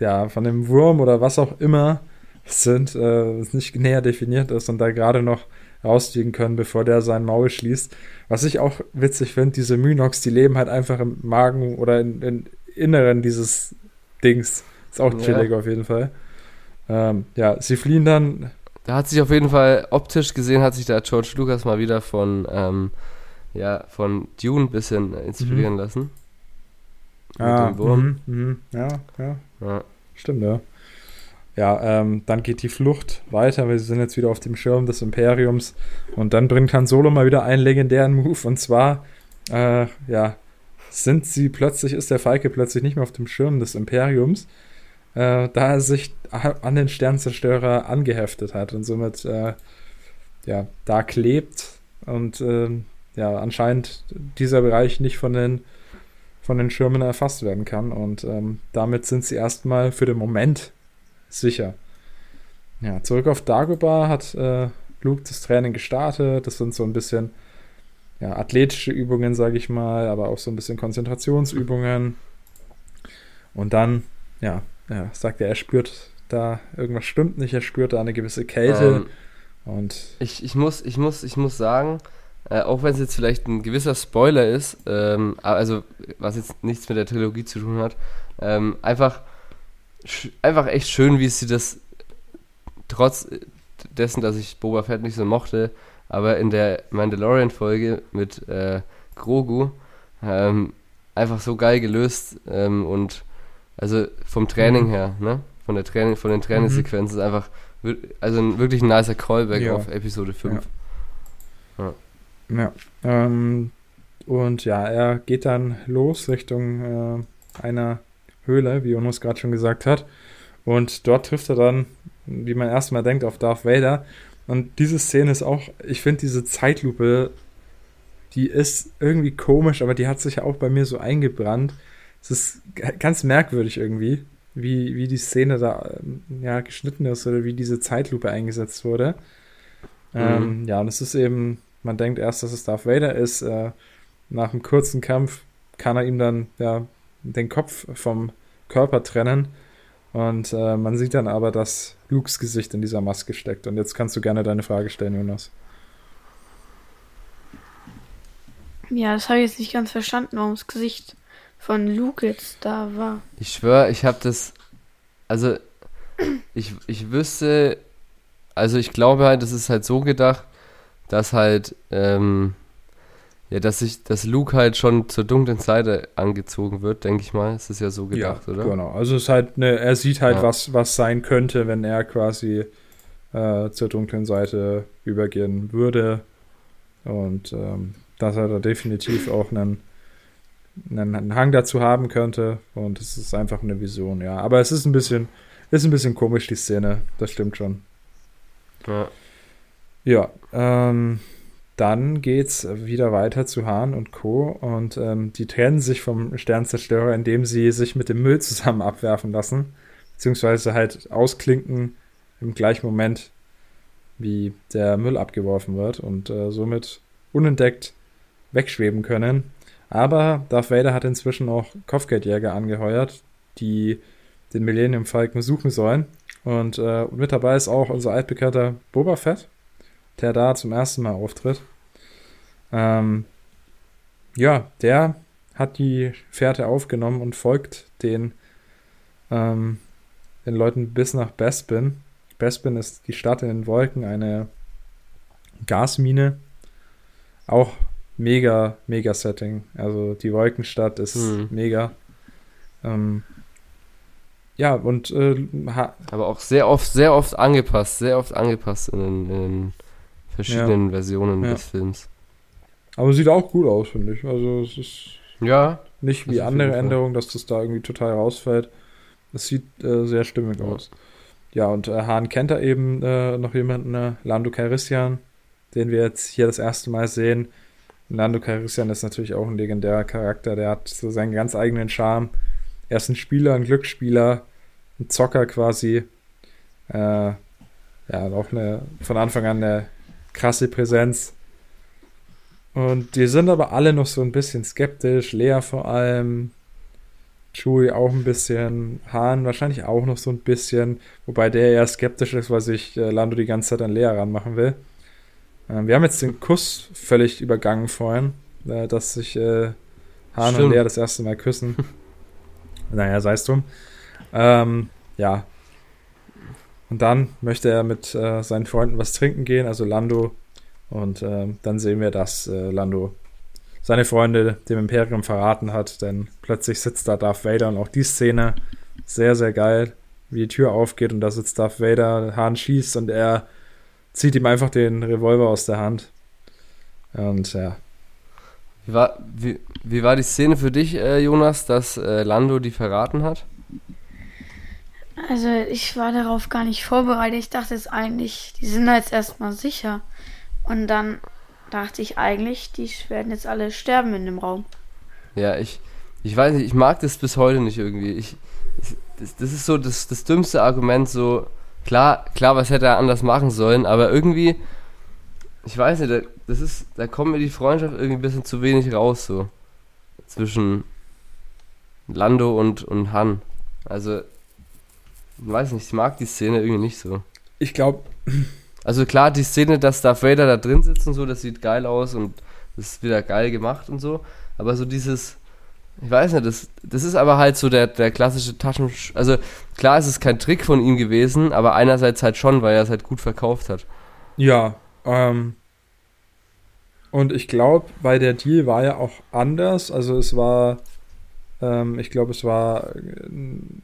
ja, von einem Wurm oder was auch immer sind, äh, nicht näher definiert ist und da gerade noch rausfliegen können, bevor der sein Maul schließt. Was ich auch witzig finde, diese Mynox, die leben halt einfach im Magen oder in, in Inneren dieses Dings. Ist auch Ja. chillig auf jeden Fall. Ähm, ja, sie fliehen dann Da hat sich auf jeden Fall optisch gesehen, hat sich da George Lucas mal wieder von, ähm, ja, von Dune ein bisschen inspirieren lassen. Mit Ah, dem Wurm. mhm, mhm, ja, ja, Ja. stimmt, ja. Ja, ähm, dann geht die Flucht weiter, wir sind jetzt wieder auf dem Schirm des Imperiums und dann bringt Han Solo mal wieder einen legendären Move und zwar, äh, ja, sind sie plötzlich, ist der Falke plötzlich nicht mehr auf dem Schirm des Imperiums, äh, da er sich an den Sternzerstörer angeheftet hat und somit äh, ja, da klebt und äh, ja, anscheinend dieser Bereich nicht von den, von den Schirmen erfasst werden kann. Und ähm, damit sind sie erstmal für den Moment sicher. Ja, zurück auf Dagobah hat äh, Luke das Training gestartet. Das sind so ein bisschen ja, athletische Übungen, sage ich mal, aber auch so ein bisschen Konzentrationsübungen. Und dann, ja, ja, sagt er, er spürt da irgendwas stimmt nicht, er spürt da eine gewisse Kälte. Ähm, und ich, ich, muss, ich, muss, ich muss sagen, äh, auch wenn es jetzt vielleicht ein gewisser Spoiler ist, ähm, also was jetzt nichts mit der Trilogie zu tun hat, ähm, einfach, einfach echt schön, wie sie das trotz dessen, dass ich Boba Fett nicht so mochte, aber in der Mandalorian-Folge mit äh, Grogu ähm, einfach so geil gelöst ähm, und also vom Training mhm. her, ne? Von der Training, von den Trainingssequenzen mhm. ist einfach also ein, wirklich ein nicer Callback ja. auf Episode 5. Ja. ja. ja ähm, und ja, er geht dann los Richtung äh, einer Höhle, wie Onus gerade schon gesagt hat. Und dort trifft er dann, wie man erstmal denkt, auf Darth Vader. Und diese Szene ist auch, ich finde diese Zeitlupe, die ist irgendwie komisch, aber die hat sich ja auch bei mir so eingebrannt. Es ist ganz merkwürdig irgendwie, wie, wie die Szene da ja, geschnitten ist oder wie diese Zeitlupe eingesetzt wurde. Mhm. Ähm, ja, und es ist eben, man denkt erst, dass es Darth Vader ist. Äh, nach einem kurzen Kampf kann er ihm dann ja, den Kopf vom Körper trennen. Und äh, man sieht dann aber, dass Lukes Gesicht in dieser Maske steckt. Und jetzt kannst du gerne deine Frage stellen, Jonas. Ja, das habe ich jetzt nicht ganz verstanden, warum das Gesicht von Luke jetzt da war. Ich schwöre, ich habe das. Also, ich, ich wüsste. Also, ich glaube halt, das ist halt so gedacht, dass halt. Ähm, ja, dass sich, dass Luke halt schon zur dunklen Seite angezogen wird, denke ich mal. Es ist ja so gedacht, ja, oder? Genau. Also es ist halt, ne, er sieht halt, ja. was, was sein könnte, wenn er quasi äh, zur dunklen Seite übergehen würde. Und ähm, dass er da definitiv auch einen, einen, Hang dazu haben könnte. Und es ist einfach eine Vision, ja. Aber es ist ein bisschen, ist ein bisschen komisch, die Szene. Das stimmt schon. Ja. Ja, ähm, dann geht's wieder weiter zu Hahn und Co. Und ähm, die trennen sich vom Sternzerstörer, indem sie sich mit dem Müll zusammen abwerfen lassen. Beziehungsweise halt ausklinken im gleichen Moment, wie der Müll abgeworfen wird und äh, somit unentdeckt wegschweben können. Aber Darth Vader hat inzwischen auch Kopfgeldjäger angeheuert, die den Millennium Falcon suchen sollen. Und äh, mit dabei ist auch unser altbekannter Boba Fett, der da zum ersten Mal auftritt. Ähm, ja, der hat die Fährte aufgenommen und folgt den, ähm, den Leuten bis nach Bespin. Bespin ist die Stadt in den Wolken, eine Gasmine. Auch mega, mega Setting. Also die Wolkenstadt ist hm. mega. Ähm, ja, und äh, aber auch sehr oft, sehr oft angepasst, sehr oft angepasst in, in, verschiedenen ja. Versionen ja. des Films. Aber sieht auch gut aus, finde ich. Also es ist ja, nicht wie andere Änderungen, dass das da irgendwie total rausfällt. Es sieht äh, sehr stimmig ja. aus. Ja, und äh, Hahn kennt da eben äh, noch jemanden, äh, Lando Calrissian, den wir jetzt hier das erste Mal sehen. Lando Calrissian ist natürlich auch ein legendärer Charakter, der hat so seinen ganz eigenen Charme. Er ist ein Spieler, ein Glücksspieler, ein Zocker quasi. Äh, ja, auch eine, von Anfang an eine krasse Präsenz. Und die sind aber alle noch so ein bisschen skeptisch. Lea vor allem. Chewie auch ein bisschen. Hahn wahrscheinlich auch noch so ein bisschen. Wobei der eher skeptisch ist, weil sich äh, Lando die ganze Zeit an Lea ranmachen will. Ähm, wir haben jetzt den Kuss völlig übergangen vorhin. Äh, dass sich äh, Hahn Stimmt. und Lea das erste Mal küssen. naja, sei es drum. Ähm, ja. Und dann möchte er mit äh, seinen Freunden was trinken gehen. Also Lando und äh, dann sehen wir, dass äh, Lando seine Freunde dem Imperium verraten hat, denn plötzlich sitzt da Darth Vader und auch die Szene sehr, sehr geil, wie die Tür aufgeht und da sitzt Darth Vader, Hahn schießt und er zieht ihm einfach den Revolver aus der Hand. Und ja. Wie war, wie, wie war die Szene für dich, äh, Jonas, dass äh, Lando die verraten hat? Also ich war darauf gar nicht vorbereitet. Ich dachte jetzt eigentlich, die sind da jetzt erstmal sicher. Und dann dachte ich eigentlich, die werden jetzt alle sterben in dem Raum. Ja, ich, ich weiß nicht, ich mag das bis heute nicht irgendwie. Ich, das, das ist so das, das dümmste Argument, so, klar, klar, was hätte er anders machen sollen, aber irgendwie, ich weiß nicht, das ist, da kommt mir die Freundschaft irgendwie ein bisschen zu wenig raus, so. Zwischen Lando und, und Han. Also, ich weiß nicht, ich mag die Szene irgendwie nicht so. Ich glaube. Also klar, die Szene, dass Darth Vader da drin sitzt und so, das sieht geil aus und das ist wieder geil gemacht und so. Aber so dieses, ich weiß nicht, das, das ist aber halt so der, der klassische Taschen... Also klar ist es kein Trick von ihm gewesen, aber einerseits halt schon, weil er es halt gut verkauft hat. Ja, ähm, und ich glaube, weil der Deal war ja auch anders. Also es war, ähm, ich glaube, es war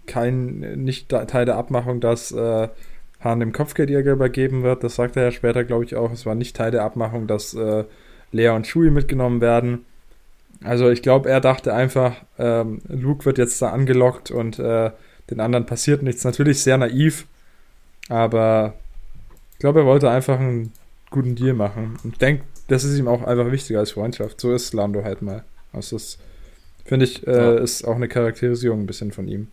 kein, nicht Teil der Abmachung, dass äh, Hahn dem Kopfgeldjäger übergeben wird. Das sagt er ja später, glaube ich, auch. Es war nicht Teil der Abmachung, dass äh, Lea und Chewie mitgenommen werden. Also ich glaube, er dachte einfach, ähm, Luke wird jetzt da angelockt und äh, den anderen passiert nichts. Natürlich sehr naiv, aber ich glaube, er wollte einfach einen guten Deal machen. Und ich denke, das ist ihm auch einfach wichtiger als Freundschaft. So ist Lando halt mal. Also das finde ich, äh, ja. ist auch eine Charakterisierung ein bisschen von ihm.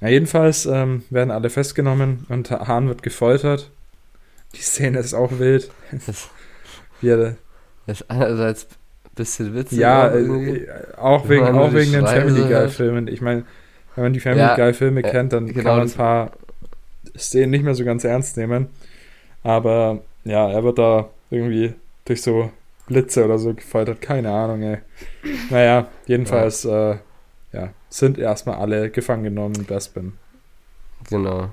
Ja, jedenfalls ähm, werden alle festgenommen und Hahn wird gefoltert. Die Szene ist auch wild. Das, Wie er, das ist einerseits ein bisschen witzig. Ja, äh, auch wegen, auch wegen den Family Guy-Filmen. Ich meine, wenn man die Family ja, Guy-Filme äh, kennt, dann genau kann man ein paar Szenen nicht mehr so ganz ernst nehmen. Aber ja, er wird da irgendwie durch so Blitze oder so gefoltert. Keine Ahnung, ey. Naja, jedenfalls, ja, äh, ja sind erstmal alle gefangen genommen in Bespin. Genau.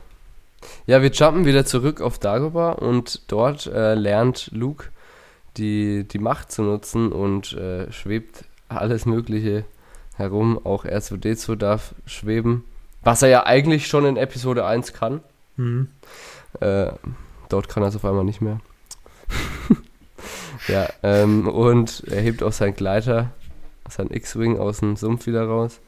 Ja, wir jumpen wieder zurück auf Dagobah und dort äh, lernt Luke die, die Macht zu nutzen und äh, schwebt alles Mögliche herum. Auch R2D2 darf schweben. Was er ja eigentlich schon in Episode 1 kann. Mhm. Äh, dort kann er es auf einmal nicht mehr. ja, ähm, und er hebt auch seinen Gleiter, sein X-Wing aus dem Sumpf wieder raus.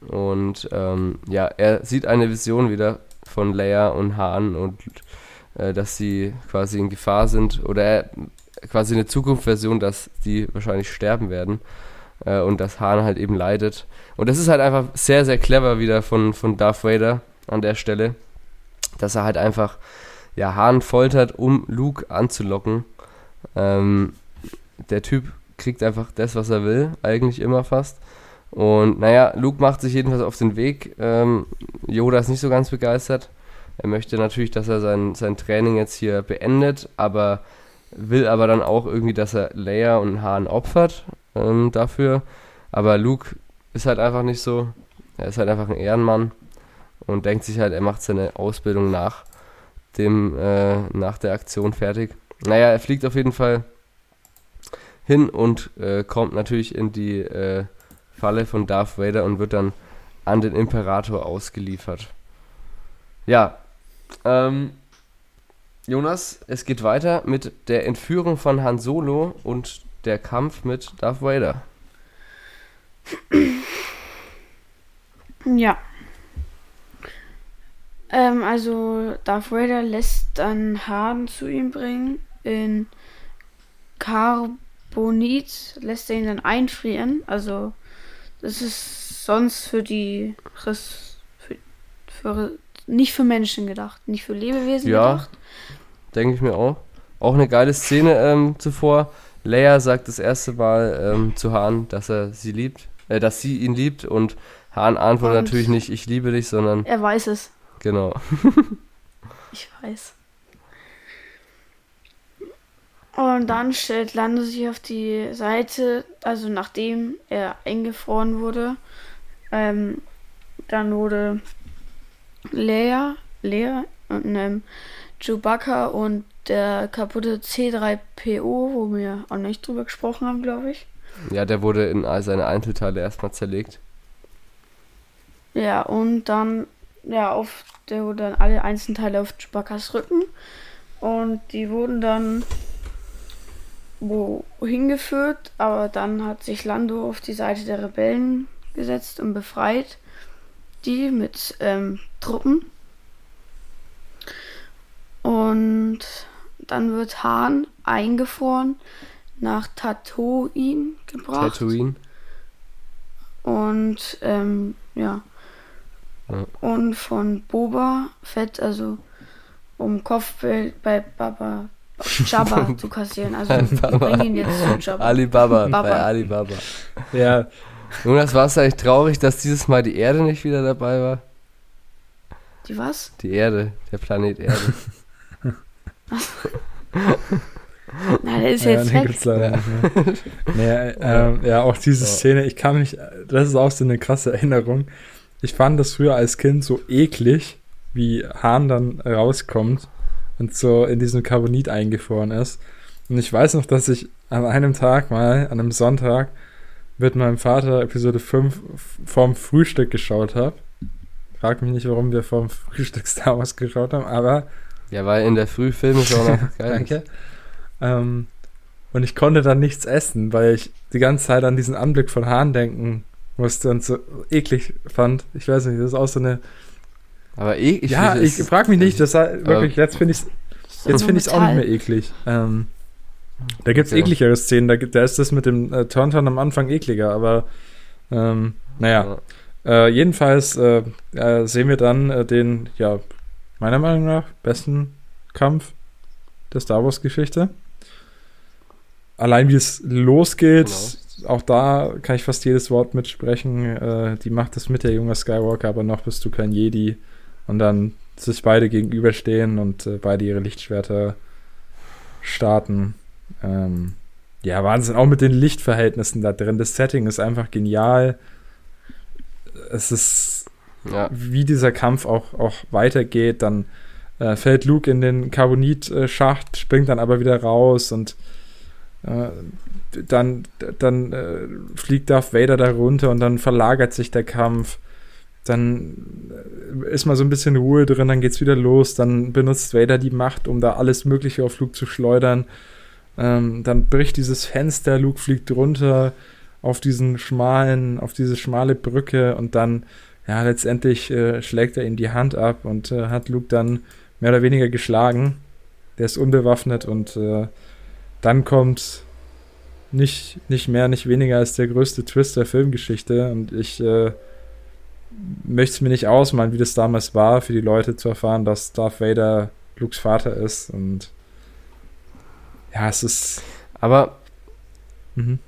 Und ähm, ja, er sieht eine Vision wieder von Leia und Han und äh, dass sie quasi in Gefahr sind oder er, quasi eine Zukunftsversion, dass die wahrscheinlich sterben werden äh, und dass Han halt eben leidet. Und das ist halt einfach sehr, sehr clever wieder von, von Darth Vader an der Stelle, dass er halt einfach ja, Han foltert, um Luke anzulocken. Ähm, der Typ kriegt einfach das, was er will, eigentlich immer fast. Und naja, Luke macht sich jedenfalls auf den Weg. Ähm, Yoda ist nicht so ganz begeistert. Er möchte natürlich, dass er sein, sein Training jetzt hier beendet, aber will aber dann auch irgendwie, dass er Leia und Han opfert ähm, dafür. Aber Luke ist halt einfach nicht so. Er ist halt einfach ein Ehrenmann und denkt sich halt, er macht seine Ausbildung nach dem, äh, nach der Aktion fertig. Naja, er fliegt auf jeden Fall hin und äh, kommt natürlich in die äh, Falle von Darth Vader und wird dann an den Imperator ausgeliefert. Ja, ähm, Jonas, es geht weiter mit der Entführung von Han Solo und der Kampf mit Darth Vader. Ja. Ähm, also Darth Vader lässt dann Han zu ihm bringen in Carbonit, lässt er ihn dann einfrieren. Also das ist sonst für die für, für, nicht für Menschen gedacht, nicht für Lebewesen ja, gedacht. Denke ich mir auch. Auch eine geile Szene ähm, zuvor. Leia sagt das erste Mal ähm, zu Han, dass er sie liebt, äh, dass sie ihn liebt und Han antwortet und natürlich nicht, ich liebe dich, sondern. Er weiß es. Genau. ich weiß. Und dann stellt Lando sich auf die Seite, also nachdem er eingefroren wurde. Ähm, dann wurde Leia, Leia und ähm, Chewbacca und der kaputte C3PO, wo wir auch nicht drüber gesprochen haben, glaube ich. Ja, der wurde in all seine Einzelteile erstmal zerlegt. Ja, und dann, ja, auf, der wurde dann alle Einzelteile auf Chewbaccas Rücken. Und die wurden dann wo hingeführt, aber dann hat sich Lando auf die Seite der Rebellen gesetzt und befreit die mit ähm, Truppen. Und dann wird Hahn eingefroren nach Tatooine gebracht. Tatooine. Und ähm, ja. Ja. Und von Boba Fett, also um Kopfbild bei Baba Jabba zu kassieren. Also bring ihn jetzt zu Jabba. Alibaba, Baba. bei Alibaba. Ja, Jonas, war es eigentlich traurig, dass dieses Mal die Erde nicht wieder dabei war? Die was? Die Erde, der Planet Erde. Na, der ist ja, jetzt weg. nicht mehr. nee, ähm, ja, auch diese Ja. Szene, ich kann mich, das ist auch so eine krasse Erinnerung. Ich fand das früher als Kind so eklig, wie Hahn dann rauskommt und so in diesem Carbonit eingefroren ist. Und ich weiß noch, dass ich an einem Tag mal, an einem Sonntag, mit meinem Vater Episode 5 vorm Frühstück geschaut habe. Frag mich nicht, warum wir vorm Frühstück Star Wars geschaut haben, aber Ja, weil in der Früh Film ist auch noch geil. Danke. Ähm, und ich konnte dann nichts essen, weil ich die ganze Zeit an diesen Anblick von Hahn denken musste und so eklig fand. Ich weiß nicht, das ist auch so eine. Aber ich ja, ich es- frag mich nicht, das war wirklich, jetzt finde ich So jetzt finde ich es auch nicht mehr eklig. Ähm, da gibt es Okay. ekligere Szenen, da, da ist das mit dem äh, Tauntaun am Anfang ekliger, aber ähm, naja. Äh, jedenfalls äh, äh, sehen wir dann äh, den, ja, meiner Meinung nach besten Kampf der Star Wars-Geschichte. Allein wie es losgeht, auch da kann ich fast jedes Wort mitsprechen. Äh, die macht es mit der junge Skywalker, aber noch bist du kein Jedi. Und dann sich beide gegenüberstehen und beide ihre Lichtschwerter starten. Ähm, ja, Wahnsinn, auch mit den Lichtverhältnissen da drin. Das Setting ist einfach genial. Es ist, Ja. wie dieser Kampf auch, auch weitergeht. Dann äh, fällt Luke in den Carbonit-Schacht, springt dann aber wieder raus und äh, dann, dann äh, fliegt Darth Vader da runter und dann verlagert sich der Kampf. Dann äh, ist mal so ein bisschen Ruhe drin, dann geht's wieder los. Dann benutzt Vader die Macht, um da alles Mögliche auf Luke zu schleudern. Ähm, dann bricht dieses Fenster, Luke fliegt runter auf diesen schmalen, auf diese schmale Brücke und dann, ja, letztendlich äh, schlägt er ihm die Hand ab und äh, hat Luke dann mehr oder weniger geschlagen. Der ist unbewaffnet und äh, dann kommt nicht, nicht mehr, nicht weniger als der größte Twist der Filmgeschichte und ich äh, möchte es mir nicht ausmalen, wie das damals war, für die Leute zu erfahren, dass Darth Vader Lukes Vater ist und ja, es ist Aber mhm.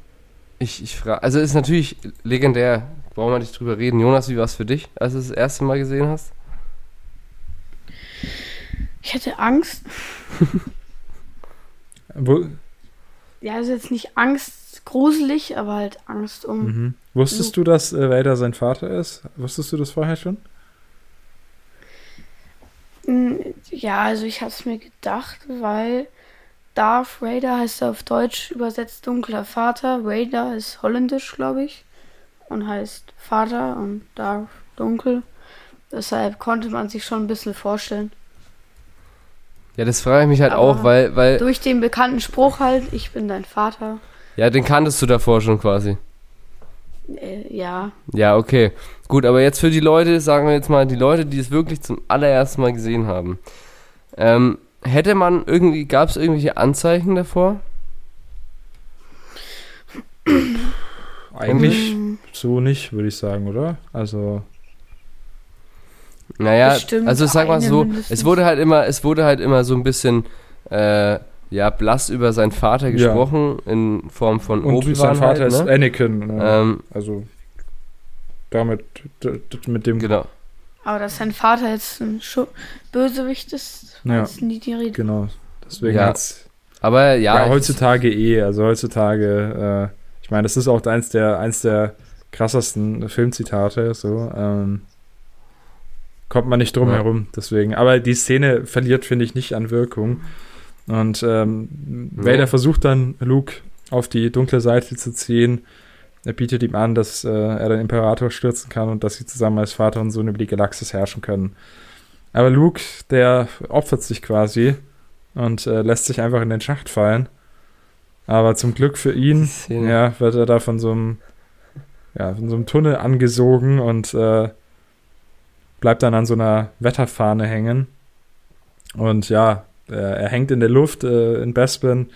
ich, ich frage, also ist natürlich legendär, brauchen wir nicht drüber reden. Jonas, wie war es für dich, als du es das erste Mal gesehen hast? Ich hatte Angst. Wo, Ja, also jetzt nicht Angst gruselig, aber halt Angst um. mhm. Wusstest du, dass äh, Vader sein Vater ist? Wusstest du das vorher schon? Mm, Ja, also ich hab's mir gedacht, weil Darth Vader heißt auf Deutsch übersetzt dunkler Vater. Vader ist holländisch, glaube ich. Und heißt Vater und Darth dunkel. Deshalb konnte man sich schon ein bisschen vorstellen. Ja, das frage ich mich halt Aber auch, weil, weil, Durch den bekannten Spruch halt, ich bin dein Vater. ja, den kanntest du davor schon quasi. Äh, ja, Ja, okay. Gut, aber jetzt für die Leute, sagen wir jetzt mal, die Leute, die es wirklich zum allerersten Mal gesehen haben. Ähm, hätte man irgendwie, gab es irgendwelche Anzeichen davor? Eigentlich Mm, so nicht, würde ich sagen, oder? Also, Naja, Bestimmt also sag mal so, mindestens. es wurde halt immer, es wurde halt immer so ein bisschen, äh, ja, blass über seinen Vater Ja. gesprochen, in Form von und Obi-Wan sein Vater halt, ist ne? Anakin. Ne? Ähm, also, damit, mit dem, genau. Aber dass sein Vater jetzt ein Schu Bösewicht ist, Ja. ist nie die Rede. genau. Deswegen Ja. hat's Aber ja, heutzutage eh. Also heutzutage, äh, ich meine, das ist auch eins der, eins der krassesten Filmzitate, so. Ähm, kommt man nicht drum Ja. herum, deswegen. Aber die Szene verliert, finde ich, nicht an Wirkung. Und ähm, Ja. Vader versucht dann, Luke auf die dunkle Seite zu ziehen. Er bietet ihm an, dass äh, er den Imperator stürzen kann und dass sie zusammen als Vater und Sohn über die Galaxis herrschen können. Aber Luke, der opfert sich quasi und äh, lässt sich einfach in den Schacht fallen. Aber zum Glück für ihn, ja, wird er da von so einem, ja, von so einem Tunnel angesogen und äh, bleibt dann an so einer Wetterfahne hängen. Und ja, er, er hängt in der Luft äh, in Bespin.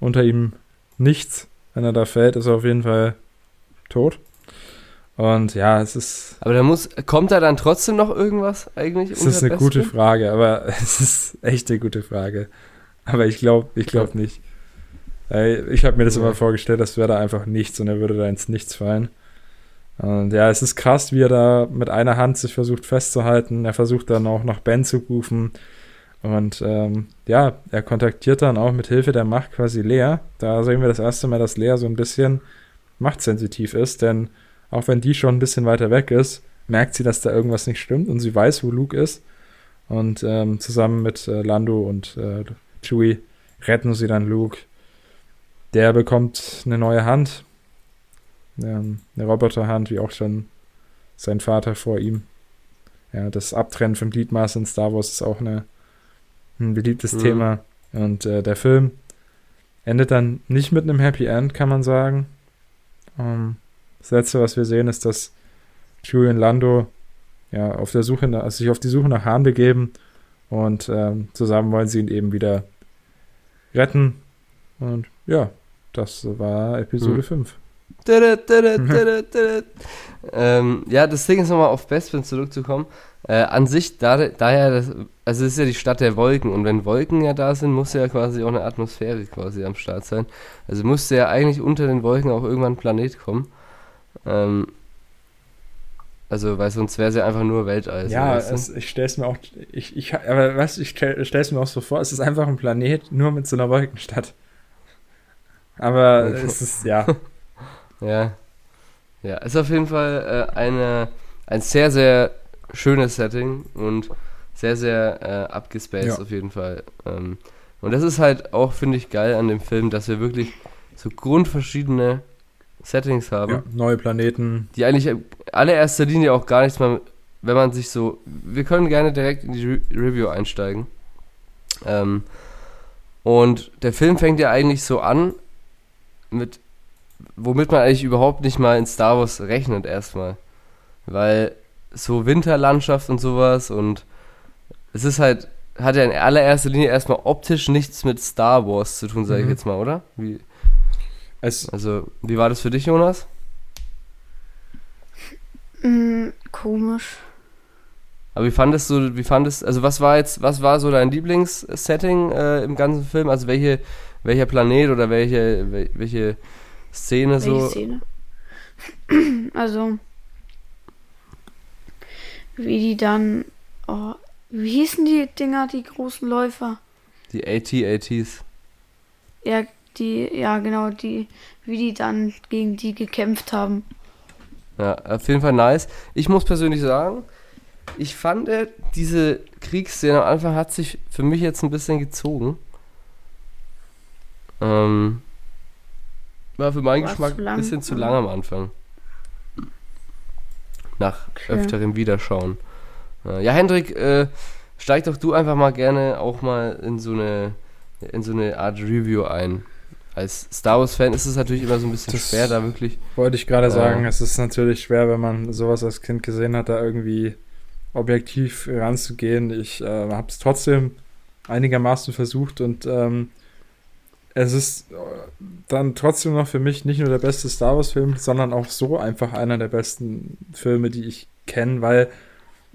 Unter ihm nichts. Wenn er da fällt, ist er auf jeden Fall tot. Und ja, es ist. Aber da muss, kommt da dann trotzdem noch irgendwas eigentlich? Das ist eine gute Frage, aber es ist echt eine gute Frage. Aber ich glaube, ich glaube ja. nicht. Ich habe mir das ja. immer vorgestellt, das wäre da einfach nichts und er würde da ins Nichts fallen. Und ja, es ist krass, wie er da mit einer Hand sich versucht festzuhalten. Er versucht dann auch nach Ben zu rufen. Und ähm, ja, er kontaktiert dann auch mit Hilfe der Macht quasi Lea. Da sehen wir das erste Mal, dass Lea so ein bisschen machtsensitiv ist, denn auch wenn die schon ein bisschen weiter weg ist, merkt sie, dass da irgendwas nicht stimmt und sie weiß, wo Luke ist. Und ähm, zusammen mit äh, Lando und äh, Chewie retten sie dann Luke der bekommt eine neue Hand. Ähm, eine Roboterhand, wie auch schon sein Vater vor ihm. Ja, das Abtrennen von Gliedmaß in Star Wars ist auch eine, ein beliebtes mhm. Thema. Und äh, der Film endet dann nicht mit einem Happy End, kann man sagen. Ähm, das letzte, was wir sehen, ist, dass Julian Lando ja auf der Suche, nach, also sich auf die Suche nach Hahn begeben und ähm, zusammen wollen sie ihn eben wieder retten. Und ja, das war Episode hm. 5. ähm, ja, das Ding ist nochmal auf Bespin zurückzukommen. Äh, an sich, da, daher, das, also es ist ja die Stadt der Wolken und wenn Wolken ja da sind, muss ja quasi auch eine Atmosphäre quasi am Start sein. Also musste ja eigentlich unter den Wolken auch irgendwann ein Planet kommen. Ähm, also, weil sonst wäre es ja einfach nur Weltall. Ja, es, ich stelle es mir auch, ich, ich, aber was, ich stelle es mir auch so vor, es ist einfach ein Planet nur mit so einer Wolkenstadt. Aber es ist, ja. Ja. Ja, ist auf jeden Fall äh, eine, ein sehr, sehr schönes Setting und sehr, sehr äh, abgespaced ja. auf jeden Fall. Ähm, und das ist halt auch, finde ich, geil an dem Film, dass wir wirklich so grundverschiedene Settings haben. Ja, neue Planeten. Die eigentlich allererster Linie auch gar nichts mehr, wenn man sich so. Wir können gerne direkt in die Re Review einsteigen. Ähm, und der Film fängt ja eigentlich so an, mit, womit man eigentlich überhaupt nicht mal in Star Wars rechnet erstmal. Weil so Winterlandschaft und sowas und es ist halt, hat ja in allererster Linie erstmal optisch nichts mit Star Wars zu tun, sage ich mhm. jetzt mal, oder? Wie, es also, wie war das für dich, Jonas? Mm, komisch. Aber wie fandest du, wie fandest, also was war jetzt, was war so dein Lieblingssetting äh, im ganzen Film? Also welche, welcher Planet oder welche, welche Szene welche so? Szene? Also, wie die dann, oh, wie hießen die Dinger, die großen Läufer? Die AT-ATs. Ja, die, ja genau, die, wie die dann gegen die gekämpft haben. Ja, auf jeden Fall nice. Ich muss persönlich sagen, ich fand, äh, diese Kriegsszene am Anfang hat sich für mich jetzt ein bisschen gezogen. Ähm, war für meinen Geschmack ein bisschen zu lang am Anfang. Nach okay. öfterem Wiederschauen. Ja, Hendrik, äh, steig doch du einfach mal gerne auch mal in so eine, in so eine Art Review ein. Als Star Wars-Fan ist es natürlich immer so ein bisschen das schwer, da wirklich. Wollte ich gerade äh, sagen, es ist natürlich schwer, wenn man sowas als Kind gesehen hat, da irgendwie objektiv ranzugehen. Ich äh, habe es trotzdem einigermaßen versucht und ähm, es ist äh, dann trotzdem noch für mich nicht nur der beste Star Wars-Film, sondern auch so einfach einer der besten Filme, die ich kenne, weil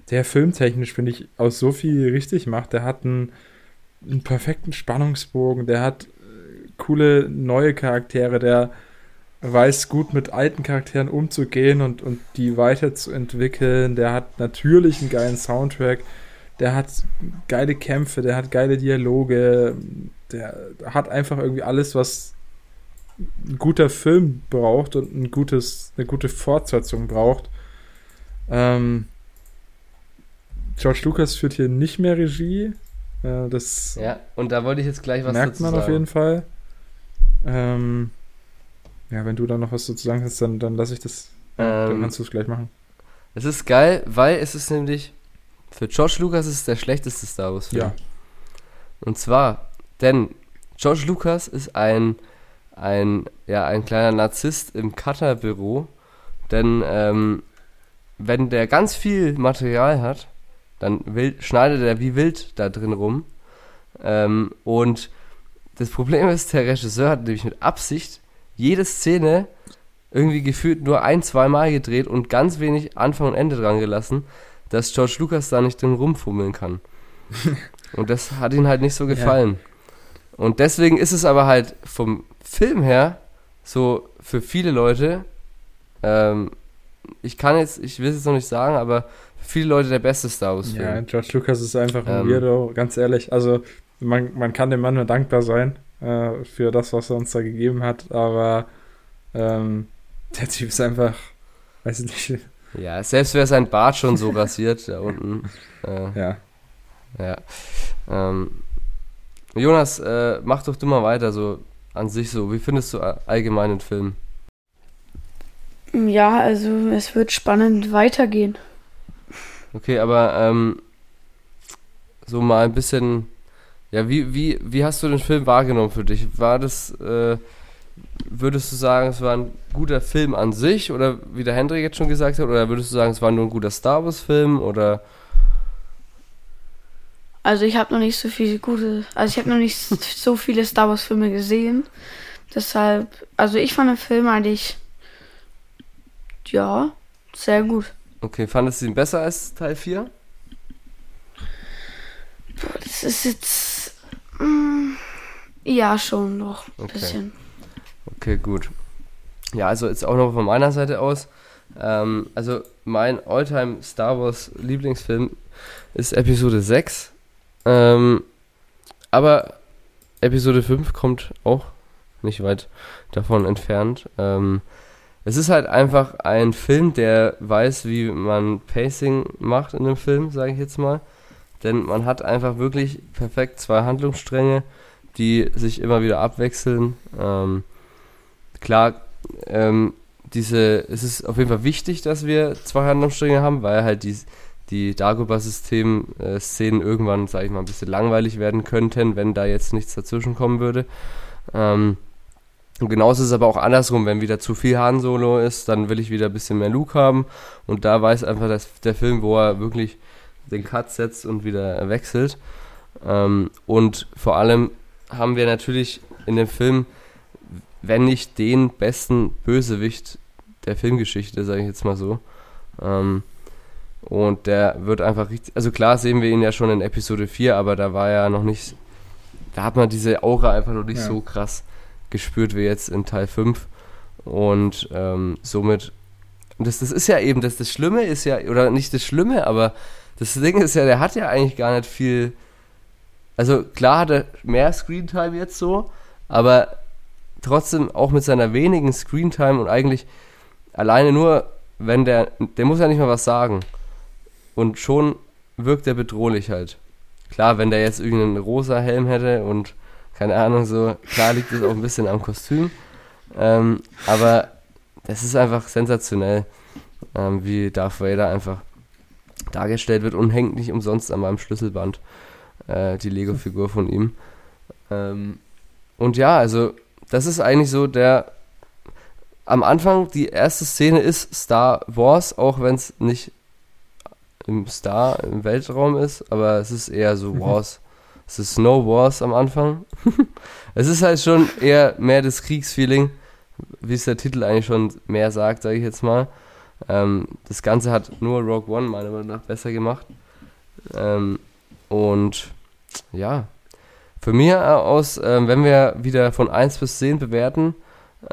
der filmtechnisch, finde ich, aus so viel richtig macht. Der hat einen, einen perfekten Spannungsbogen, der hat äh, coole neue Charaktere, der weiß gut mit alten Charakteren umzugehen und, und die weiterzuentwickeln. Der hat natürlich einen geilen Soundtrack, der hat geile Kämpfe, der hat geile Dialoge, der hat einfach irgendwie alles, was ein guter Film braucht und ein gutes, eine gute Fortsetzung braucht. Ähm, George Lucas führt hier nicht mehr Regie. Äh, das ja, und da wollte ich jetzt gleich was merkt man sagen. auf jeden Fall. Ähm, ja, wenn du da noch was zu sagen hast, dann, dann lasse ich das. Ähm, dann kannst du es gleich machen. Es ist geil, weil es ist nämlich für George Lucas ist es der schlechteste Star Wars Film. Ja. Und zwar, denn George Lucas ist ein ein, ja, ein kleiner Narzisst im Cutterbüro. Denn ähm, wenn der ganz viel Material hat, dann will, schneidet er wie wild da drin rum. Ähm, und das Problem ist, der Regisseur hat nämlich mit Absicht jede Szene irgendwie gefühlt nur ein, zwei Mal gedreht und ganz wenig Anfang und Ende dran gelassen, dass George Lucas da nicht drin rumfummeln kann. und das hat ihm halt nicht so gefallen. Ja. Und deswegen ist es aber halt vom Film her so für viele Leute, ähm, ich kann jetzt, ich will es jetzt noch nicht sagen, aber für viele Leute der beste Star Wars-Film. Ja, George Lucas ist einfach ein ähm, Weirdo, ganz ehrlich. Also man, man kann dem Mann nur dankbar sein äh, für das, was er uns da gegeben hat, aber ähm, der Typ ist einfach, weiß ich nicht. Ja, selbst wäre sein Bart schon so rasiert da unten. Äh, ja. Ja. Ähm, Jonas, äh, mach doch du mal weiter, so an sich so. Wie findest du allgemein den Film? Ja, also es wird spannend weitergehen. Okay, aber ähm, so mal ein bisschen, ja, wie, wie, wie hast du den Film wahrgenommen für dich? War das, äh, würdest du sagen, es war ein guter Film an sich oder wie der Hendrik jetzt schon gesagt hat, oder würdest du sagen, es war nur ein guter Star Wars Film oder? Also ich habe noch nicht so viele gute, also ich habe noch nicht so viele Star Wars Filme gesehen, deshalb, also ich fand den Film eigentlich, ja, sehr gut. Okay, fandest du ihn besser als Teil 4? Das ist jetzt, mm, ja schon noch ein okay. bisschen. Okay, gut. Ja, also jetzt auch noch von meiner Seite aus. Ähm, also mein Alltime Star Wars Lieblingsfilm ist Episode 6. Ähm, aber Episode 5 kommt auch nicht weit davon entfernt. Ähm, es ist halt einfach ein Film, der weiß, wie man Pacing macht in einem Film, sage ich jetzt mal. Denn man hat einfach wirklich perfekt zwei Handlungsstränge, die sich immer wieder abwechseln. Ähm, klar, ähm, diese, es ist auf jeden Fall wichtig, dass wir zwei Handlungsstränge haben, weil halt die, die Dagobah-System-Szenen äh, irgendwann, sage ich mal, ein bisschen langweilig werden könnten, wenn da jetzt nichts dazwischen kommen würde. Ähm, und genauso ist es aber auch andersrum, wenn wieder zu viel Han Solo ist, dann will ich wieder ein bisschen mehr Luke haben. Und da weiß einfach dass der Film, wo er wirklich den Cut setzt und wieder wechselt. Ähm, und vor allem haben wir natürlich in dem Film wenn nicht den besten Bösewicht der Filmgeschichte, sage ich jetzt mal so. Ähm, und der wird einfach richtig, also klar sehen wir ihn ja schon in Episode 4, aber da war ja noch nicht, da hat man diese Aura einfach noch nicht ja. so krass gespürt wie jetzt in Teil 5. Und ähm, somit, und das, das ist ja eben, das, das Schlimme ist ja, oder nicht das Schlimme, aber das Ding ist ja, der hat ja eigentlich gar nicht viel, also klar hat er mehr Screentime jetzt so, aber trotzdem auch mit seiner wenigen Screentime und eigentlich alleine nur, wenn der, der muss ja nicht mal was sagen. Und schon wirkt er bedrohlich halt. Klar, wenn der jetzt irgendeinen rosa Helm hätte und keine Ahnung, so, klar liegt es auch ein bisschen am Kostüm. Ähm, aber das ist einfach sensationell, ähm, wie Darth Vader einfach dargestellt wird und hängt nicht umsonst an meinem Schlüsselband, äh, die Lego-Figur von ihm. Ähm, und ja, also das ist eigentlich so der. Am Anfang, die erste Szene ist Star Wars, auch wenn es nicht im Star, im Weltraum ist, aber es ist eher so Wars. es ist Snow Wars am Anfang. es ist halt schon eher mehr das Kriegsfeeling, wie es der Titel eigentlich schon mehr sagt, sage ich jetzt mal. Ähm, das Ganze hat nur Rogue One meiner Meinung nach besser gemacht. Ähm, und ja, für mich aus, ähm, wenn wir wieder von 1 bis 10 bewerten,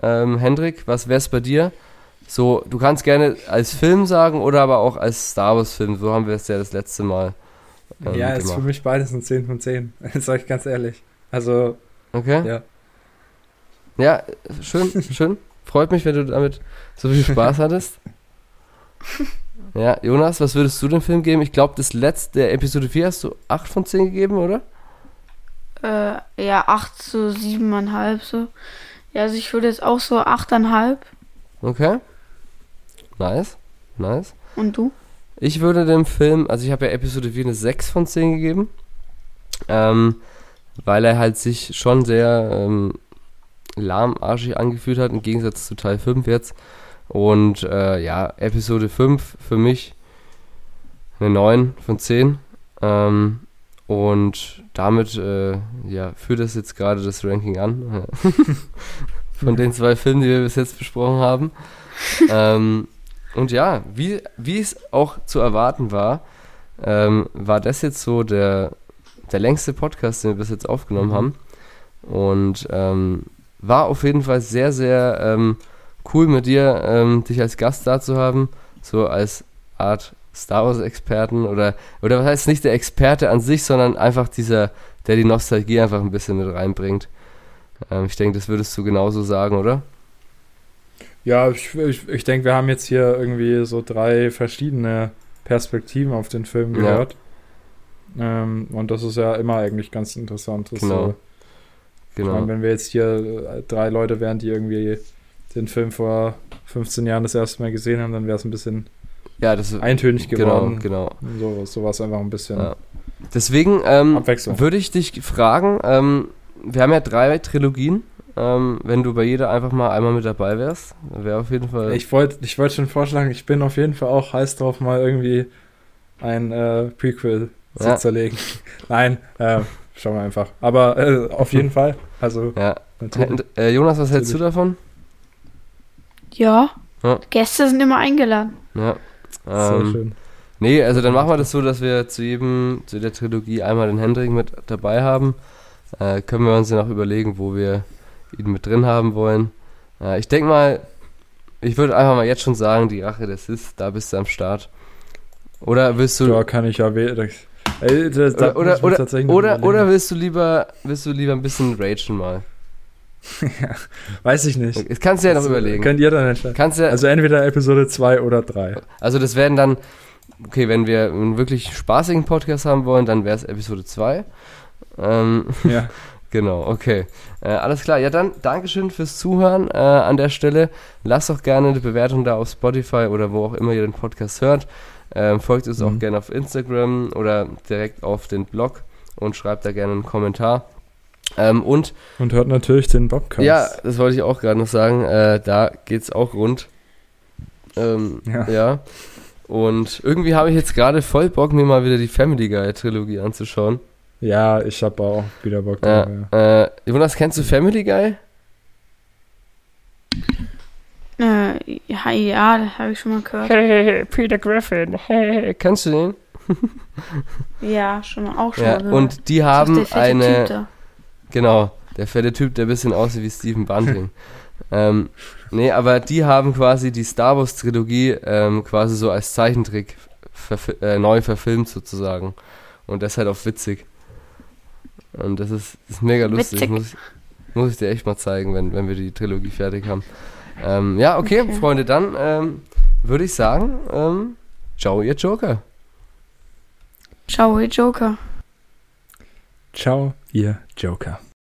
ähm, Hendrik, was wäre es bei dir? So, du kannst gerne als Film sagen oder aber auch als Star Wars Film. So haben wir es ja das letzte Mal. Ähm, ja, ist für mich beides ein 10 von 10. Das sage ich ganz ehrlich. Also. Okay. Ja. Ja, schön, schön. Freut mich, wenn du damit so viel Spaß hattest. Ja, Jonas, was würdest du dem Film geben? Ich glaube, das letzte, Episode 4 hast du 8 von 10 gegeben, oder? Äh, ja, 8 zu 7,5 so. Ja, also ich würde jetzt auch so 8,5. Okay. Nice. Nice. Und du? Ich würde dem Film, also ich habe ja Episode 4 eine 6 von 10 gegeben. Ähm, weil er halt sich schon sehr ähm, lahmarschig angefühlt hat, im Gegensatz zu Teil 5 jetzt. Und äh, ja, Episode 5 für mich eine 9 von 10. Ähm, und damit äh, ja, führt das jetzt gerade das Ranking an. von den zwei Filmen, die wir bis jetzt besprochen haben. ähm, und ja, wie, wie es auch zu erwarten war, ähm, war das jetzt so der, der längste Podcast, den wir bis jetzt aufgenommen mhm. haben. Und ähm, war auf jeden Fall sehr, sehr ähm, cool mit dir, ähm, dich als Gast da zu haben. So als Art Star Wars-Experten oder, oder was heißt nicht der Experte an sich, sondern einfach dieser, der die Nostalgie einfach ein bisschen mit reinbringt. Ähm, ich denke, das würdest du genauso sagen, oder? Ja, ich, ich, ich denke, wir haben jetzt hier irgendwie so drei verschiedene Perspektiven auf den Film gehört. Ja. Ähm, und das ist ja immer eigentlich ganz interessant. Das genau. So, genau. Meine, wenn wir jetzt hier äh, drei Leute wären, die irgendwie den Film vor 15 Jahren das erste Mal gesehen haben, dann wäre es ein bisschen ja, das, eintönig genau, geworden. Genau, genau. So, so war es einfach ein bisschen. Ja. Deswegen ähm, würde ich dich fragen, ähm, wir haben ja drei Trilogien. Ähm, wenn du bei jeder einfach mal einmal mit dabei wärst, wäre auf jeden Fall. Ich wollte ich wollt schon vorschlagen, ich bin auf jeden Fall auch heiß drauf, mal irgendwie ein äh, Prequel ja. zu zerlegen. Nein, äh, schauen wir einfach. Aber äh, auf jeden Fall. Also, ja. Und, äh, Jonas, was hältst du davon? Ja. ja. Gäste sind immer eingeladen. Ja. Ähm, schön. Nee, also dann machen wir das so, dass wir zu jedem, zu der Trilogie einmal den Hendrik mit dabei haben. Äh, können wir uns ja noch überlegen, wo wir ihn mit drin haben wollen. Äh, ich denke mal, ich würde einfach mal jetzt schon sagen, die Rache des Sith, da bist du am Start. Oder willst du. Ja, kann ich ja wählen. Oder, oder, oder, oder, oder, willst du lieber willst du lieber ein bisschen ragen mal? ja, weiß ich nicht. Das kannst du ja noch das überlegen. Könnt ihr dann entscheiden. Kannst ja, also entweder Episode 2 oder 3. Also das werden dann, okay, wenn wir einen wirklich spaßigen Podcast haben wollen, dann wäre es Episode 2. Ähm, ja. Genau, okay. Äh, alles klar. Ja, dann Dankeschön fürs Zuhören äh, an der Stelle. Lasst doch gerne eine Bewertung da auf Spotify oder wo auch immer ihr den Podcast hört. Ähm, folgt uns mhm. auch gerne auf Instagram oder direkt auf den Blog und schreibt da gerne einen Kommentar. Ähm, und, und hört natürlich den Bobcast. Ja, das wollte ich auch gerade noch sagen. Äh, da es auch rund. Ähm, ja. ja. Und irgendwie habe ich jetzt gerade voll Bock, mir mal wieder die Family Guy Trilogie anzuschauen. Ja, ich habe auch wieder Bock drauf. Ja. Äh, Jonas, kennst du Family Guy? Äh, ja, ja, das habe ich schon mal gehört. Hey, Peter Griffin. Hey, kennst du den? ja, schon mal, auch schon ja, mal Und die haben eine. Genau, der fette Typ, der ein bisschen aussieht wie Stephen Bunting. ähm, nee, aber die haben quasi die Star Wars Trilogie ähm, quasi so als Zeichentrick äh, neu verfilmt sozusagen. Und das ist halt auch witzig. Und das ist, ist mega lustig. Muss, muss ich dir echt mal zeigen, wenn, wenn wir die Trilogie fertig haben. Ähm, ja, okay, okay, Freunde, dann ähm, würde ich sagen, ähm, ciao, ihr Joker. Ciao, ihr Joker. Ciao, ihr Joker.